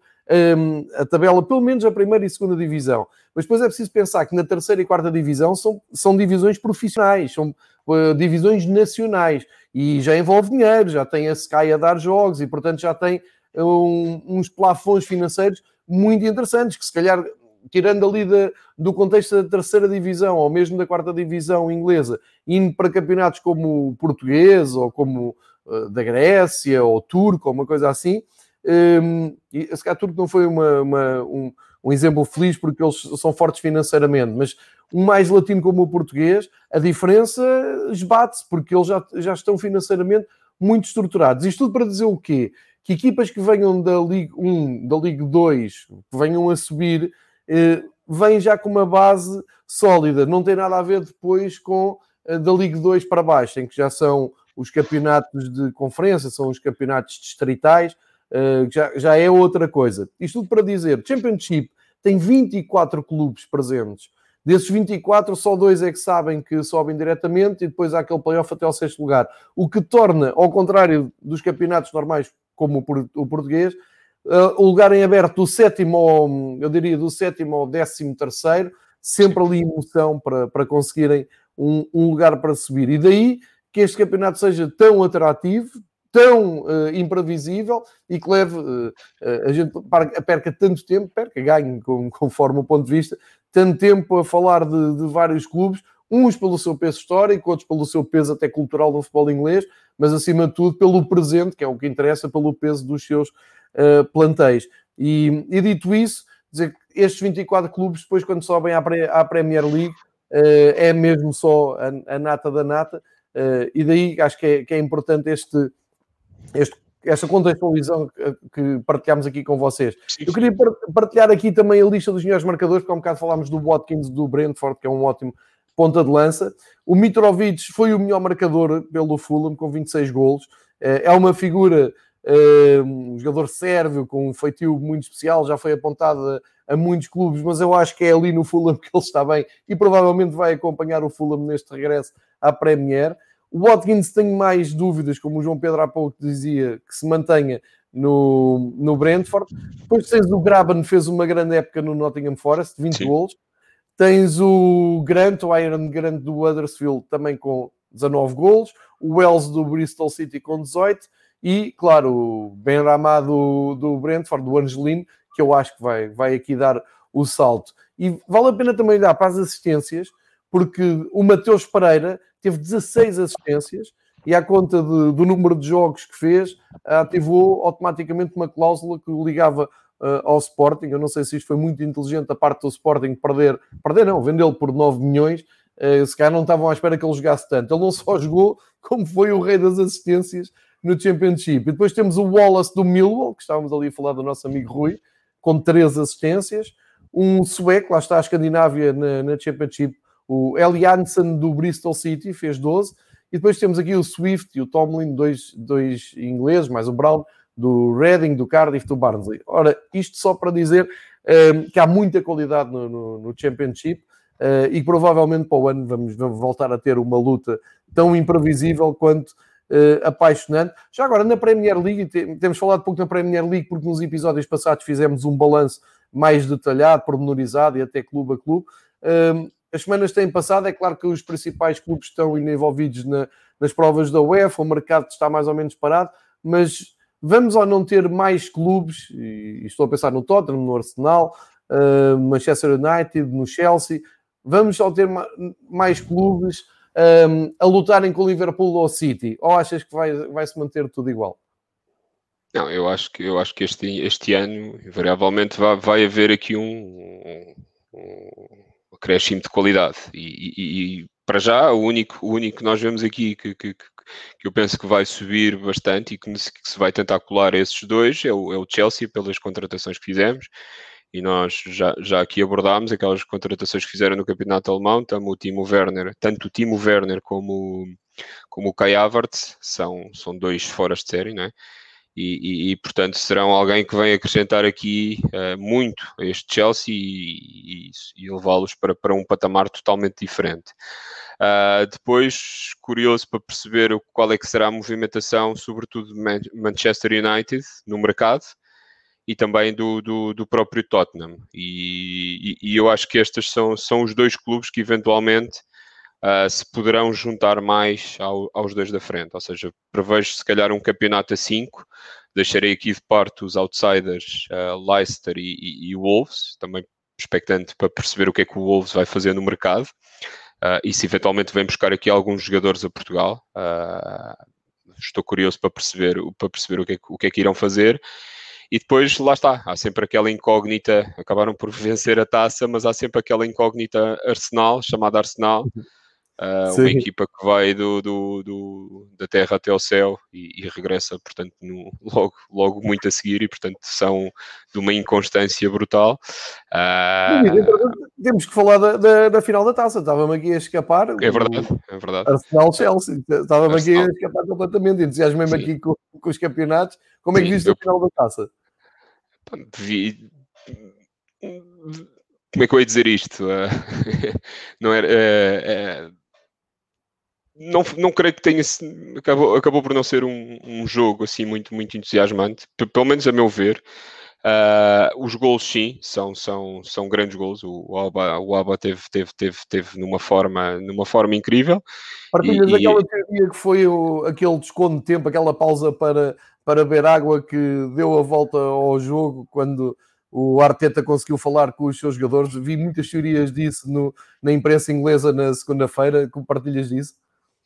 Speaker 1: um, a tabela, pelo menos a primeira e segunda divisão. Mas depois é preciso pensar que na terceira e quarta divisão são, são divisões profissionais, são uh, divisões nacionais e já envolve dinheiro, já tem a Sky a dar jogos e, portanto, já tem um, uns plafons financeiros muito interessantes que, se calhar, tirando ali de, do contexto da terceira divisão ou mesmo da quarta divisão inglesa, indo para campeonatos como o português ou como uh, da Grécia ou turco ou uma coisa assim. Um, e a Sky Turco não foi uma, uma, um, um exemplo feliz porque eles são fortes financeiramente, mas um mais latino como o português, a diferença esbate-se porque eles já, já estão financeiramente muito estruturados. Isto tudo para dizer o quê? Que equipas que venham da Liga 1, da Liga 2, que venham a subir, vem já com uma base sólida, não tem nada a ver depois com a da Liga 2 para baixo, em que já são os campeonatos de conferência, são os campeonatos distritais, eh, já, já é outra coisa. Isto tudo para dizer, Championship tem 24 clubes presentes. Desses 24, só dois é que sabem que sobem diretamente e depois há aquele playoff até ao sexto lugar. O que torna, ao contrário dos campeonatos normais, como o português, Uh, o lugar em aberto do sétimo eu diria, do sétimo ao décimo terceiro, sempre ali emoção para, para conseguirem um, um, lugar para subir. E daí que este campeonato seja tão atrativo, tão uh, imprevisível e que leve uh, a gente perca tanto tempo, perca, ganhe, com, conforme o ponto de vista, tanto tempo a falar de, de vários clubes, uns pelo seu peso histórico, outros pelo seu peso até cultural do futebol inglês, mas acima de tudo pelo presente, que é o que interessa, pelo peso dos seus uh, plantéis. E, e, dito isso, dizer que estes 24 clubes, depois, quando sobem à, à Premier League, uh, é mesmo só a, a nata da nata, uh, e daí acho que é, que é importante este, este esta contextualização que partilhamos aqui com vocês. Eu queria partilhar aqui também a lista dos melhores marcadores, porque há um bocado falámos do Watkins do Brentford, que é um ótimo ponta de lança. O Mitrovic foi o melhor marcador pelo Fulham, com 26 golos. É uma figura um jogador sérvio com um feitio muito especial, já foi apontado a, a, muitos clubes, mas eu acho que é ali no Fulham que ele está bem e provavelmente vai acompanhar o Fulham neste regresso à Premier. O Watkins tem mais dúvidas, como o João Pedro há pouco dizia, que se mantenha no, no Brentford. Depois tens o Graben, fez uma grande época no Nottingham Forest, 20 Sim. golos. Tens o Grant, o Iron Grant do Huddersfield, também com 19 golos. O Wells do Bristol City com 18 e, claro, o Ben Ramá do, do Brentford, do Angelino, que eu acho que vai, vai aqui dar o salto. E vale a pena também olhar para as assistências, porque o Mateus Pereira teve 16 assistências e, à conta de, do número de jogos que fez, ativou automaticamente uma cláusula que ligava uh, ao Sporting. Eu não sei se isto foi muito inteligente da parte do Sporting perder, perder não, vendê-lo por 9 milhões. Uh, se calhar não estavam à espera que ele jogasse tanto. Ele não só jogou, como foi o rei das assistências no Championship. E depois temos o Wallace do Millwall, que estávamos ali a falar do nosso amigo Rui, com três assistências. Um sueco, lá está a Escandinávia na, na Championship, o Eli Hansen do Bristol City, fez 12. E depois temos aqui o Swift e o Tomlin, dois, dois ingleses, mais o Brown, do Reading, do Cardiff, do Barnsley. Ora, isto só para dizer um, ehm, que há muita qualidade no, no, no Championship uh, e provavelmente para o ano vamos, vamos voltar a ter uma luta tão imprevisível quanto uh, apaixonante. Já agora, na Premier League, temos falado pouco na Premier League, porque nos episódios passados fizemos um balanço mais detalhado, pormenorizado e até clube a clube. Uh, as semanas têm passado, é claro que os principais clubes estão envolvidos na, nas provas da UEFA, o mercado está mais ou menos parado, mas vamos ou não ter mais clubes, e estou a pensar no Tottenham, no Arsenal, uh, Manchester United, no Chelsea, vamos só ter mais clubes um, a lutarem com o Liverpool ou o City? Ou achas que vai, vai se manter tudo igual?
Speaker 2: Não, eu acho que, eu acho que este, este ano, invariavelmente, vai, vai haver aqui um, um, um de qualidade. E, e, e, para já, o único, o único que nós vemos aqui que, que, que eu penso que vai subir bastante e que, que se vai tentar colar esses dois é o, é o Chelsea, pelas contratações que fizemos e nós já, já aqui abordámos aquelas contratações que fizeram no campeonato alemão, tanto o Timo Werner, tanto o Timo Werner como, como o Kai Havertz são, são dois fora de série, não é? E, e, e, portanto serão alguém que vem acrescentar aqui uh, muito a este Chelsea e, e levá-los para, para um patamar totalmente diferente. Uh, depois, curioso para perceber qual é que será a movimentação, sobretudo de Manchester United no mercado, e também do, do, do próprio Tottenham. E, e, e, eu acho que estes são, são os dois clubes que eventualmente uh, se poderão juntar mais ao, aos dois da frente. Ou seja, prevejo se calhar um campeonato a 5. Deixarei aqui de parte os outsiders uh, Leicester e, e, Wolves, também expectante para perceber o que é que o Wolves vai fazer no mercado. Uh, e se eventualmente vem buscar aqui alguns jogadores a Portugal. estou curioso para perceber, para perceber o, que é, o que é que irão fazer e depois, lá está, há sempre aquela incógnita, acabaram por vencer a taça, mas há sempre aquela incógnita Arsenal, chamada Arsenal, uh, uma equipa que vai do, do, do, da terra até ao céu e, e regressa, portanto, no, logo, logo muito a seguir, e portanto são de uma inconstância brutal.
Speaker 1: Uh... Temos que falar da, da, da final da taça, estava-me aqui a escapar.
Speaker 2: É verdade, é verdade.
Speaker 1: Arsenal-Chelsea, estava-me aqui a escapar completamente, entusiasmo-me aqui com, com, os campeonatos. Como é que viste a final da taça?
Speaker 2: Vi. Como é que eu ia dizer isto? Uh, não era. Uh, uh, não, não creio que tenha. Acabou, acabou por não ser um, um jogo assim muito, muito entusiasmante, pelo menos a meu ver. Uh, os gols, sim, são, são, são grandes gols. O Alba, o Alba teve, teve, teve, teve numa, forma, numa forma incrível.
Speaker 1: Partilhas e, aquela teoria que foi o, aquele desconto de tempo, aquela pausa para, para beber água que deu a volta ao jogo quando o Arteta conseguiu falar com os seus jogadores. Vi muitas teorias disso no, na imprensa inglesa na segunda-feira. Compartilhas disso?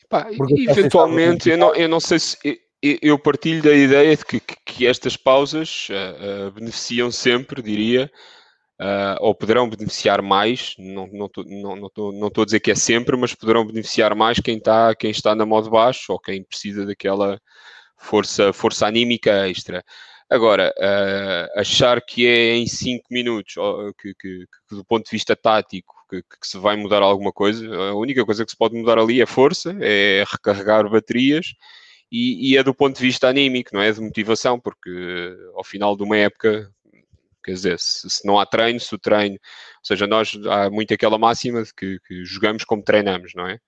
Speaker 2: Pá, eventualmente, eu não, eu não sei se eu partilho da ideia de que, que estas pausas uh, uh, beneficiam sempre, diria, uh, ou poderão beneficiar mais, não estou não, não, não, a dizer que é sempre, mas poderão beneficiar mais quem está, quem está na modo baixo ou quem precisa daquela força, força anímica extra. Agora, achar que é em 5 minutos, que, que, que, do ponto de vista tático, que, que, se vai mudar alguma coisa, a única coisa que se pode mudar ali é força, é recarregar baterias e, e, é do ponto de vista anímico, não é? De motivação, porque ao final de uma época, quer dizer, se, se não há treino, se o treino, ou seja, nós há muito aquela máxima de que, que jogamos como treinamos, não é?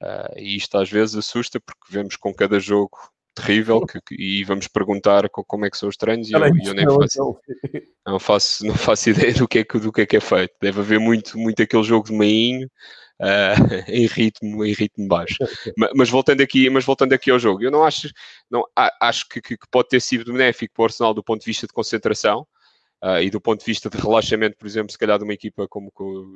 Speaker 2: Uh, e isto às vezes assusta porque vemos com cada jogo terrível que, que, e vamos perguntar como é que são os treinos e eu, eu, nem faço, não faço, não faço ideia do que, é que, do que é que é feito. Deve haver muito, muito aquele jogo de mainho uh, em ritmo em ritmo baixo. mas, mas, voltando aqui, mas voltando aqui ao jogo, eu não acho, não acho que, que, pode ter sido benéfico para o Arsenal do ponto de vista de concentração. Uh, e do ponto de vista de relaxamento, por exemplo, se calhar de uma equipa como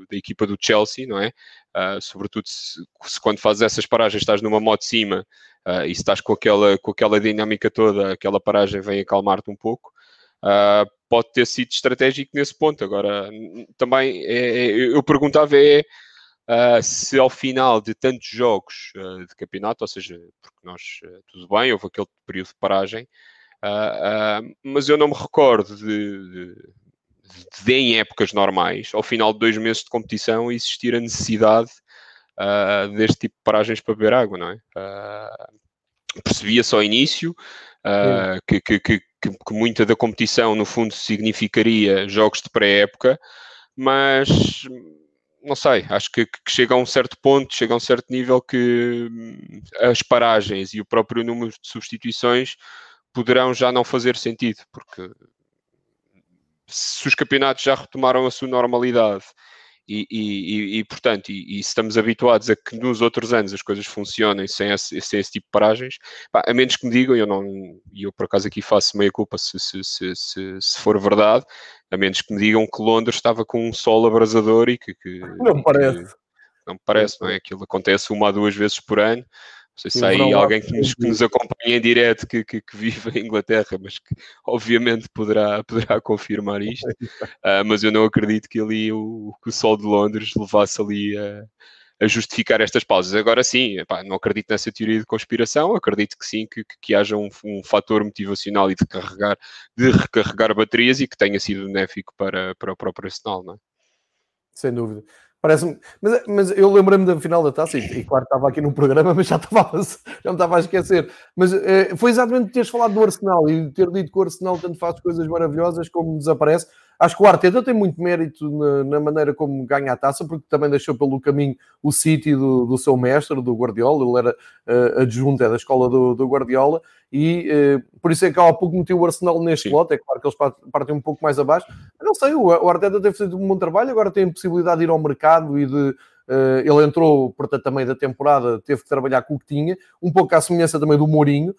Speaker 2: da equipa do Chelsea, não é? Uh, sobretudo se, se, quando fazes essas paragens estás numa moto de cima uh, e se estás com aquela, com aquela dinâmica toda, aquela paragem vem acalmar-te um pouco. pode ter sido estratégico nesse ponto. Agora, também é, é, eu perguntava é se ao final de tantos jogos de campeonato, ou seja, porque nós, tudo bem, houve aquele período de paragem, mas eu não me recordo de, de, de, em épocas normais, ao final de dois meses de competição, existir a necessidade deste tipo de paragens para beber água, não é? percebia só ao início que, que, que, que muita da competição, no fundo, significaria jogos de pré-época, mas não sei, acho que, que, chega a um certo ponto, chega a um certo nível que hum, as paragens e o próprio número de substituições poderão já não fazer sentido, porque se os campeonatos já retomaram a sua normalidade e, e, e, portanto, e, e, estamos habituados a que nos outros anos as coisas funcionem sem esse, sem esse tipo de paragens, pá, a menos que me digam, eu não, e eu por acaso aqui faço meia culpa se, se, se, se, se for verdade, a menos que me digam que Londres estava com um sol abrasador e que. que
Speaker 1: não parece.
Speaker 2: Que, não me parece, não é? Aquilo acontece uma ou duas vezes por ano. Não sei se há aí alguém que nos, que nos acompanha em direto que, que, que, vive em Inglaterra, mas que obviamente poderá, poderá confirmar isto. Uh, mas eu não acredito que ali o, que o sol de Londres levasse ali a, a justificar estas pausas. Agora sim, epá, não acredito nessa teoria de conspiração, acredito que sim, que, que haja um, um fator motivacional e de carregar, de recarregar baterias e que tenha sido benéfico para, para o próprio Arsenal, não é?
Speaker 1: Sem dúvida. Parece-me. Mas, mas eu lembrei-me da final da taça, e, e, claro, estava aqui num programa, mas já, estava, já me estava a esquecer. Mas eh, foi exatamente teres falado do Arsenal e ter dito que o Arsenal tanto faz coisas maravilhosas como desaparece. Acho que o Arteta tem muito mérito na, na, maneira como ganha a taça, porque também deixou pelo caminho o City do, do seu mestre, do Guardiola. Ele era uh, adjunto é da escola do, do Guardiola e uh, por isso é que há pouco meteu o Arsenal neste Sim. lote. É claro que eles partem um pouco mais abaixo. não sei, o, o Arteta teve feito um bom trabalho, agora tem a possibilidade de ir ao mercado e de. Uh, ele entrou, portanto, também da temporada, teve que trabalhar com o que tinha, um pouco à semelhança também do Mourinho,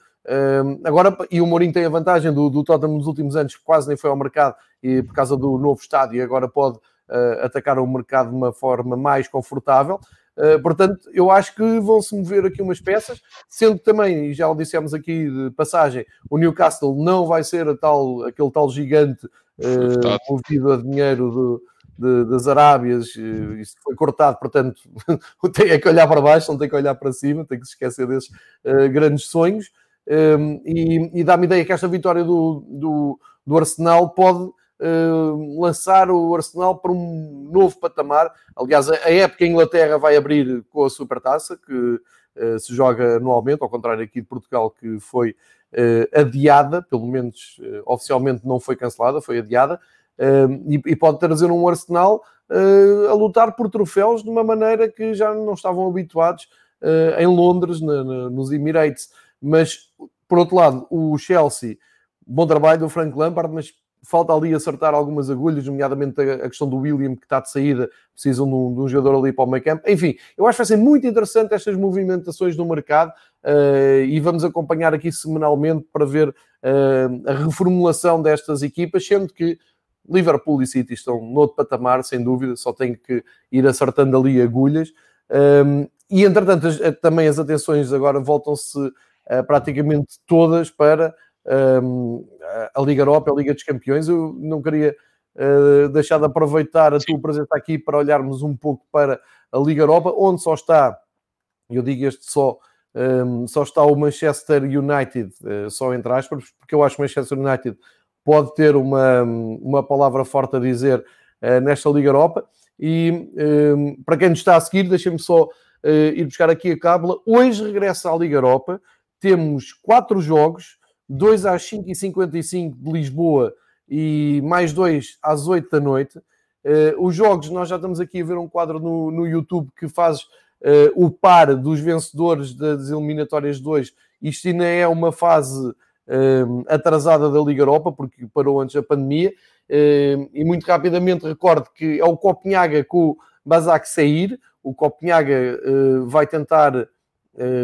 Speaker 1: agora, e o Mourinho tem a vantagem do, do Tottenham nos últimos anos, que quase nem foi ao mercado e por causa do novo estádio, agora pode uh, atacar o mercado de uma forma mais confortável. Uh, portanto, eu acho que vão se mover aqui umas peças, sendo que também, e já o dissemos aqui de passagem, o Newcastle não vai ser a tal, aquele tal gigante uh, movido a dinheiro do, de, das Arábias, isso foi cortado, portanto, tem é que olhar para baixo, não tem que olhar para cima, tem que se esquecer desses uh, grandes sonhos. Um, e, e dá-me ideia que esta vitória do, do, do Arsenal pode uh, lançar o Arsenal para um novo patamar. Aliás, a, a época em Inglaterra vai abrir com a Supertaça, que uh, se joga anualmente, ao contrário aqui de Portugal, que foi uh, adiada, pelo menos oficialmente não foi cancelada, foi adiada, e, e, pode trazer um Arsenal a lutar por troféus de uma maneira que já não estavam habituados em Londres, na, na, nos Emirates. Mas, por outro lado, o Chelsea, bom trabalho do Frank Lampard, mas falta ali acertar algumas agulhas, nomeadamente a, questão do William, que está de saída, precisam de um, de um jogador ali para o meio campo. Enfim, eu acho que vai ser muito interessante estas movimentações do mercado uh, e vamos acompanhar aqui semanalmente para ver uh, a reformulação destas equipas, sendo que Liverpool e City estão no outro patamar, sem dúvida, só tem que ir acertando ali agulhas. Um, eh, e entretanto, também as atenções agora voltam-se uh, praticamente todas para um, a Liga Europa, a Liga dos Campeões. Eu não queria uh, deixar de aproveitar a tua presença aqui para olharmos um pouco para a Liga Europa, onde só está, eu digo este só, um, só está o Manchester United, uh, só entre aspas, porque eu acho que o Manchester United pode ter uma, uma palavra forte a dizer uh, nesta Liga Europa. E um, para quem nos está a seguir, deixem-me só ir buscar aqui a cábula. Hoje regressa à Liga Europa, temos quatro jogos, dois às 5h55 de Lisboa e mais dois às 8 da noite. Uh, os jogos, nós já estamos aqui a ver um quadro no, no YouTube que faz uh, o par dos vencedores das eliminatórias 2. Isto ainda é uma fase uh, atrasada da Liga Europa, porque parou antes da pandemia. e muito rapidamente recordo que é o Copenhaga com o Basak Seir. O Copenhaga vai tentar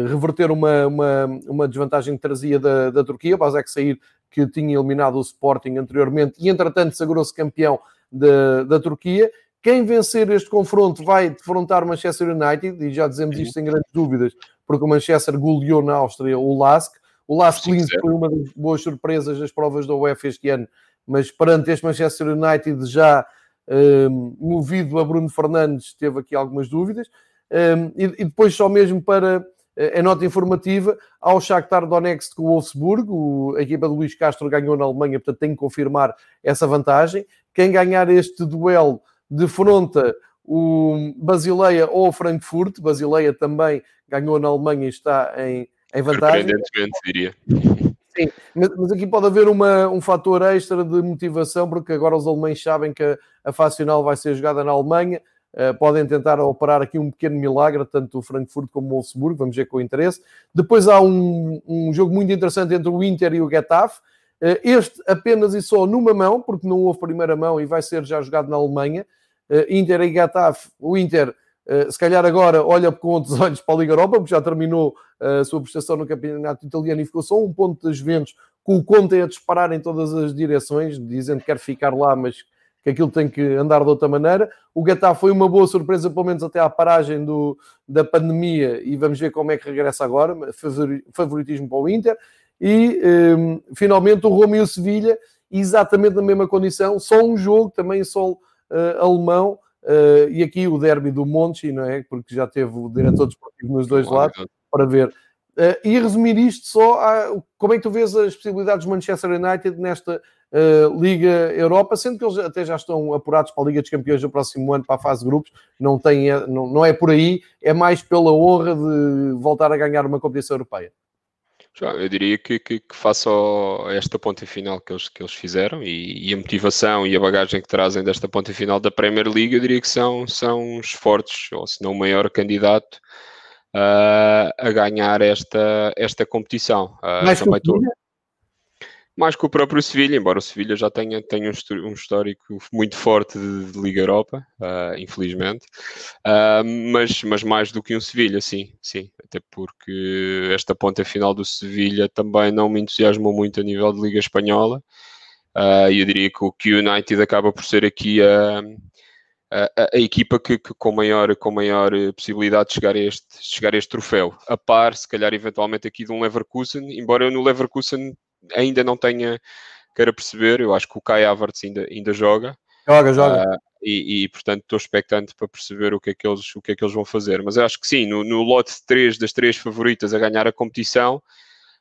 Speaker 1: reverter uma, uma, uma desvantagem que trazia da, da Turquia, Basek sair que tinha eliminado o Sporting anteriormente e entretanto sagrou-se campeão da, da Turquia. Quem vencer este confronto vai defrontar o Manchester United, e já dizemos isto sem grandes dúvidas, porque o Manchester goleou na Áustria o Lask. O Lask Linz foi uma das boas surpresas das provas da UEFA este ano, mas perante este Manchester United já um, movido a Bruno Fernandes, teve aqui algumas dúvidas. Um, e, e, depois só mesmo para é nota informativa ao Shakhtar Donetsk com o Wolfsburgo. A equipa do Luís Castro ganhou na Alemanha, portanto tem que confirmar essa vantagem. Quem ganhar este duelo defronta o Basileia ou o Frankfurt. Basileia também ganhou na Alemanha e está em, em vantagem.
Speaker 2: Surpreendentemente, diria.
Speaker 1: Sim, mas, aqui pode haver uma, um fator extra de motivação, porque agora os alemães sabem que a, a fase final vai ser jogada na Alemanha. Uh, podem tentar operar aqui um pequeno milagre, tanto o Frankfurt como o Wolfsburg, vamos ver com interesse. Depois há um, um jogo muito interessante entre o Inter e o Getafe. Uh, este apenas e só numa mão, porque não houve primeira mão e vai ser já jogado na Alemanha. Uh, Inter e Getafe, o Inter se calhar agora olha com outros olhos para a Liga Europa, porque já terminou a sua prestação no campeonato italiano e ficou só um ponto das Juventus, com o Conte a disparar em todas as direções, dizendo que quer ficar lá, mas que aquilo tem que andar de outra maneira. O Getafe foi uma boa surpresa, pelo menos até à paragem do, da pandemia, e vamos ver como é que regressa agora. Favoritismo para o Inter. E um, finalmente o Roma e o Sevilha, exatamente na mesma condição, só um jogo, também só uh, alemão. Uh, e aqui o derby do Monte, não é? Porque já teve o diretor desportivo nos dois lados para ver. Uh, e resumir isto só, como é que tu vês as possibilidades do Manchester United nesta uh, Liga Europa, sendo que eles até já estão apurados para a Liga dos Campeões do próximo ano, para a fase de grupos, não, tem, não, não é por aí, é mais pela honra de voltar a ganhar uma competição europeia.
Speaker 2: Eu diria que, que, que face esta ponta final que eles, que eles fizeram e, e, a motivação e a bagagem que trazem desta ponta final da Premier League, eu diria que são, são os fortes, ou se não o maior candidato uh, a ganhar esta, esta competição. Uh,
Speaker 1: Mais também tô...
Speaker 2: Mais que o próprio Sevilha, embora o Sevilha já tenha, tenha um, histórico muito forte de, de Liga Europa, uh, infelizmente, uh, mas, mas mais do que um Sevilha, sim, sim, até porque esta ponta final do Sevilha também não me entusiasmou muito a nível de Liga Espanhola, e eu diria que o, que o United acaba por ser aqui a, a, a equipa que, que, com, maior, com maior possibilidade de chegar a, este, chegar a este troféu, a par, se calhar, eventualmente aqui de um Leverkusen, embora eu no Leverkusen ainda não tenha, queira perceber, eu acho que o Kai Havertz ainda, ainda joga.
Speaker 1: Joga, joga. Uh,
Speaker 2: e, e, portanto estou expectante para perceber o que é que eles, o que é que eles vão fazer. Mas eu acho que sim, no, no lote de três das três favoritas a ganhar a competição,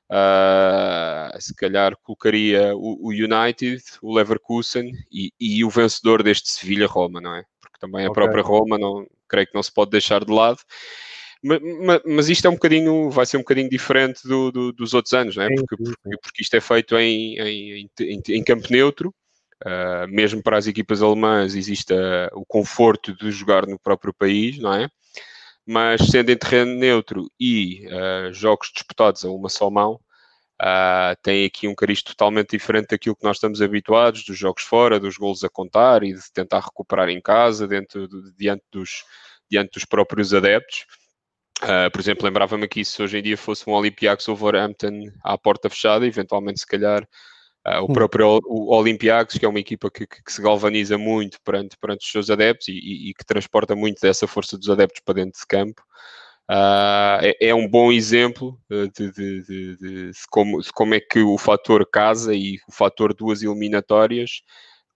Speaker 2: uh, se calhar colocaria o, o, United, o Leverkusen e, e o vencedor deste Sevilha-Roma, não é? Também a okay. própria Roma, não, creio que não se pode deixar de lado. Mas, mas, isto é um bocadinho, vai ser um bocadinho diferente do, do, dos outros anos, não é? Porque, porque, porque isto é feito em, em, em, em campo neutro, uh, mesmo para as equipas alemãs existe uh, o conforto de jogar no próprio país, não é? Mas sendo em terreno neutro e uh, jogos disputados a uma só mão, tem aqui um cariz totalmente diferente daquilo que nós estamos habituados, dos jogos fora, dos golos a contar e de tentar recuperar em casa, dentro, de, diante, dos, diante dos próprios adeptos. Uh, por exemplo, lembrava-me aqui se hoje em dia fosse um Olympiacos ou Wolverhampton à porta fechada, eventualmente, se calhar, uh, o hum. próprio o Olympiacos, que é uma equipa que, que, que, se galvaniza muito perante, perante os seus adeptos e, e, e, que transporta muito dessa força dos adeptos para dentro de campo, uh, é, é, um bom exemplo de, de, de, de, como, como é que o fator casa e o fator duas eliminatórias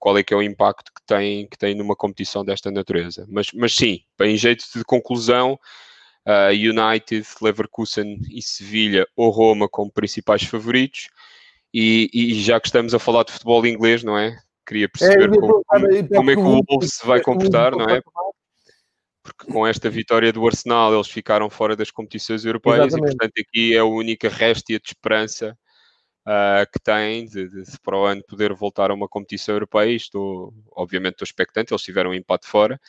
Speaker 2: qual é que é o impacto que tem, que tem numa competição desta natureza. Mas, mas sim, em jeito de conclusão, uh, United, Leverkusen e Sevilha ou Roma como principais favoritos. E, e, já que estamos a falar de futebol inglês, não é? Queria perceber é, como, como, é que o Wolves se vai comportar, não é? Porque com esta vitória do Arsenal eles ficaram fora das competições europeias Exatamente. e, portanto, aqui é a única réstia de esperança uh, que tem de, de, de, para o ano poder voltar a uma competição europeia. Estou, obviamente, estou expectante, eles tiveram um empate fora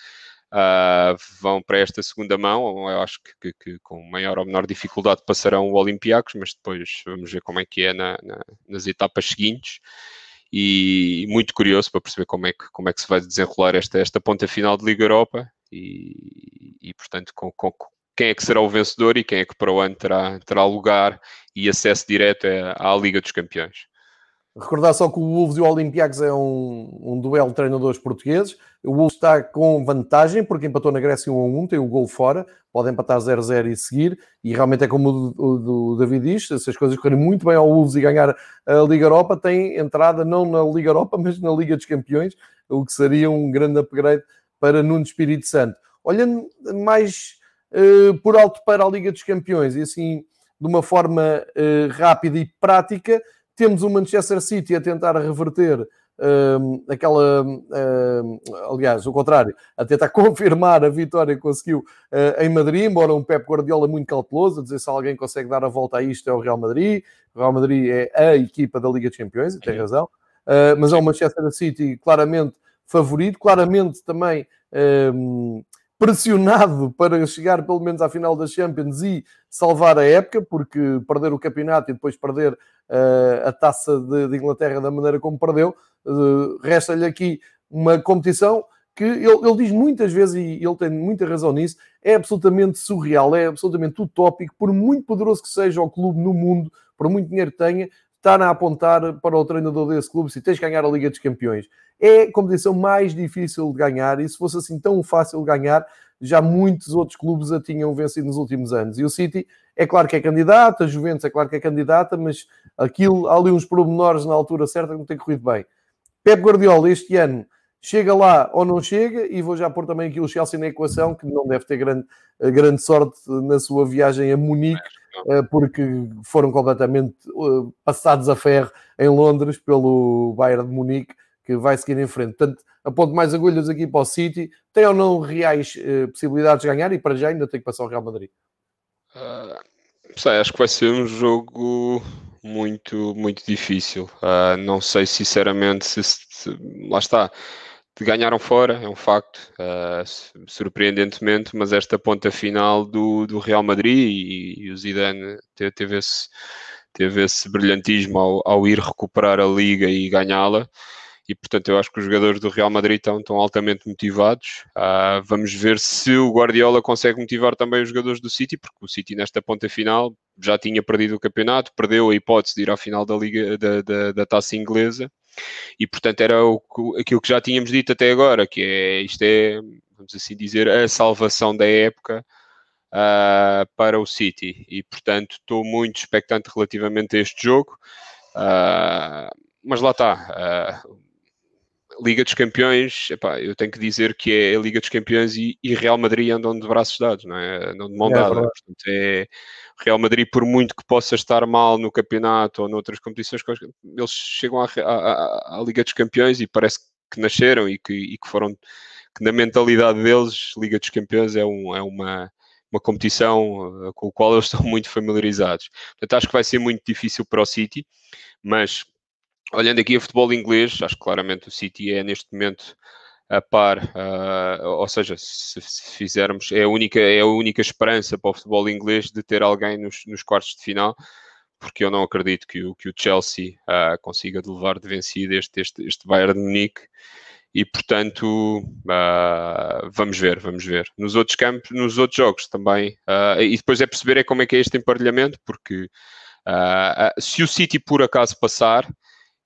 Speaker 2: uh, vão para esta segunda mão. Eu acho que, que, que, com maior ou menor dificuldade passarão o Olympiacos, mas depois vamos ver como é que é na, na, nas etapas seguintes. E muito curioso para perceber como é que, como é que se vai desenrolar esta, esta ponta final de Liga Europa e, e portanto, com, com, quem é que será o vencedor e quem é que para o ano terá, terá lugar e acesso direto à Liga dos Campeões.
Speaker 1: Recordar só que o Wolves e o Olympiacos é um, um duelo de treinadores portugueses. O Wolves está com vantagem, porque empatou na Grécia 1 a 1, tem o gol fora, pode empatar 0 a 0 e seguir. E realmente é como o, o, David diz: se as coisas correrem muito bem ao Wolves e ganhar a Liga Europa, tem entrada não na Liga Europa, mas na Liga dos Campeões, o que seria um grande upgrade para Nuno Espírito Santo. Olhando mais uh, por alto para a Liga dos Campeões e assim de uma forma uh, rápida e prática temos o Manchester City a tentar reverter um, aquela, um, aliás, o contrário, a tentar confirmar a vitória que conseguiu uh, em Madrid, embora um Pep Guardiola muito cauteloso, a dizer se alguém consegue dar a volta a isto é o Real Madrid. O Real Madrid é a equipa da Liga dos Campeões, e tem razão, uh, mas é o Manchester City claramente favorito, claramente também um, ehm, pressionado para chegar pelo menos à final das Champions e salvar a época, porque perder o campeonato e depois perder uh, a taça de, de, Inglaterra da maneira como perdeu, uh, resta-lhe aqui uma competição que ele, ele, diz muitas vezes, e ele tem muita razão nisso, é absolutamente surreal, é absolutamente utópico, por muito poderoso que seja o clube no mundo, por muito dinheiro que tenha, estar a apontar para o treinador desse clube se tens de ganhar a Liga dos Campeões. É a competição mais difícil de ganhar e se fosse assim tão fácil de ganhar, já muitos outros clubes a tinham vencido nos últimos anos. E o City é claro que é candidata, a Juventus é claro que é candidata, mas aquilo, há ali uns pormenores na altura certa que não tem corrido bem. Pep Guardiola este ano chega lá ou não chega, e vou já pôr também aqui o Chelsea na equação, que não deve ter grande, grande sorte na sua viagem a Munique, eh, porque foram completamente eh, passados a ferro em Londres pelo Bayern de Munique, que vai seguir em frente. Portanto, aponto mais agulhas aqui para o City. Tem ou não reais uh, possibilidades de ganhar? E para já ainda tem que passar o Real Madrid.
Speaker 2: Uh, sei, acho que vai ser um jogo muito, muito difícil. Uh, não sei sinceramente se, se, lá está ganharam fora, é um facto, uh, surpreendentemente, mas esta ponta final do, do Real Madrid e, e o Zidane teve, esse, teve esse brilhantismo ao, ao ir recuperar a liga e ganhá-la. E portanto, eu acho que os jogadores do Real Madrid estão, estão altamente motivados. Uh, vamos ver se o Guardiola consegue motivar também os jogadores do City, porque o City, nesta ponta final, já tinha perdido o campeonato, perdeu a hipótese de ir à final da, liga, da, da, da taça inglesa e portanto era o, aquilo que já tínhamos dito até agora, que é isto é, vamos assim dizer, a salvação da época uh, para o City. E portanto estou muito expectante relativamente a este jogo. Uh, mas lá está. Liga dos Campeões, epá, eu tenho que dizer que é a Liga dos Campeões e, e Real Madrid andam de braços dados, não é? Andam de mão é, dada. Portanto, é, Real Madrid, por muito que possa estar mal no campeonato ou noutras competições, eles chegam à, à, à Liga dos Campeões e parece que nasceram e que, e que, foram, que na mentalidade deles, Liga dos Campeões é, um, é uma, uma competição eh, com a qual eles estão muito familiarizados. Portanto, acho que vai ser muito difícil para o City, mas olhando aqui a futebol inglês, acho que claramente o City é neste momento a par, uh, ou seja, se, se, fizermos, é a, única, é a única esperança para o futebol inglês de ter alguém nos, nos quartos de final, porque eu não acredito que o, que o Chelsea uh, consiga levar de vencida este, este, este Bayern de Munique, e portanto uh, vamos ver, vamos ver. Nos outros campos, nos outros jogos também, e depois é perceber é como é que é este emparelhamento, porque se o City por acaso passar,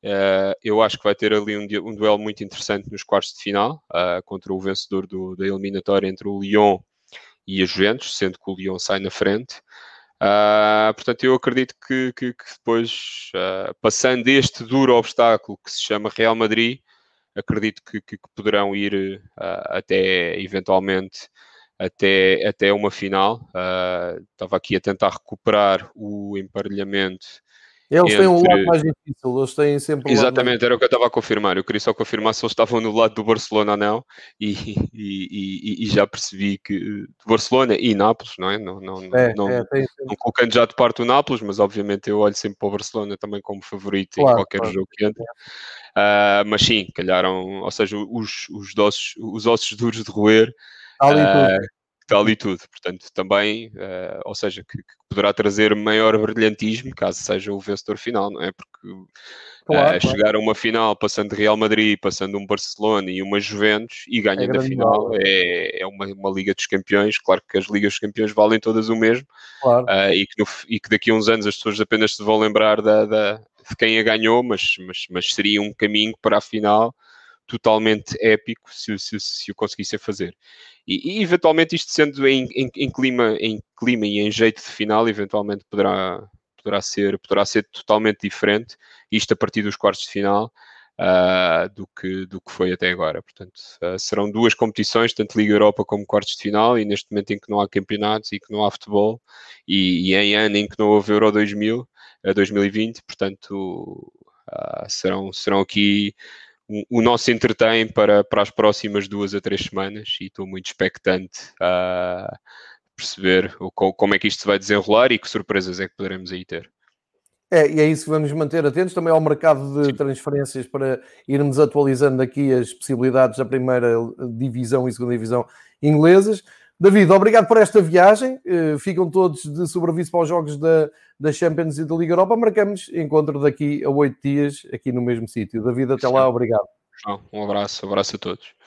Speaker 2: Uh, eu acho que vai ter ali um, um, duelo muito interessante nos quartos de final uh, contra o vencedor do, da eliminatória entre o Lyon e a Juventus, sendo que o Lyon sai na frente. Uh, portanto, eu acredito que, que, que depois, passando este duro obstáculo que se chama Real Madrid, acredito que, que poderão ir até eventualmente até, até uma final. estava aqui a tentar recuperar o emparelhamento
Speaker 1: eles entre... têm um lado mais difícil, eles têm sempre.
Speaker 2: Exatamente, mais... era o que eu estava a confirmar. Eu queria só confirmar se eles estavam no lado do Barcelona ou não, e, e, e, e já percebi que Barcelona e Nápoles, não é? Não, não, é, não, é, tem, não, colocando já de parte o Nápoles, mas obviamente eu olho sempre para o Barcelona também como favorito claro, em qualquer claro. jogo que entre. Uh, mas sim, calharam, ou seja, os, os, ossos, os ossos duros de roer. Ali uh, tal e tudo. Portanto, também, uh, ou seja, que, que, poderá trazer maior brilhantismo caso seja o vencedor final, não é? Porque uh, claro, chegar a uma final passando Real Madrid, passando um Barcelona e uma Juventus e ganhando é a final é, é uma, uma, Liga dos Campeões. Claro que as Ligas dos Campeões valem todas o mesmo claro. uh, e, que no, e, que daqui a uns anos as pessoas apenas se vão lembrar da, da, de quem a ganhou, mas, mas, mas seria um caminho para a final totalmente épico se, se, se o conseguissem fazer. E, e, eventualmente isto sendo em, em, em, clima, em clima e em jeito de final, eventualmente poderá, poderá, ser, poderá ser totalmente diferente, isto a partir dos quartos de final, uh, do, que, do que foi até agora. Portanto, uh, serão duas competições, tanto Liga Europa como quartos de final, e neste momento em que não há campeonatos e que não há futebol, e, e em ano em que não houve Euro 2000, uh, 2020, portanto, ah, serão, serão aqui o, nosso entretém para, para as próximas duas a três semanas e estou muito expectante a perceber o, como é que isto se vai desenrolar e que surpresas é que poderemos aí ter.
Speaker 1: É, e é isso que vamos manter atentos também ao mercado de transferências para irmos atualizando aqui as possibilidades da primeira divisão e segunda divisão inglesas. David, obrigado por esta viagem. Uh, ficam todos de sobreaviso para os jogos da, da Champions e da Liga Europa. Marcamos encontro daqui a oito dias, aqui no mesmo sítio. David, até lá, obrigado.
Speaker 2: Um abraço, um abraço a todos.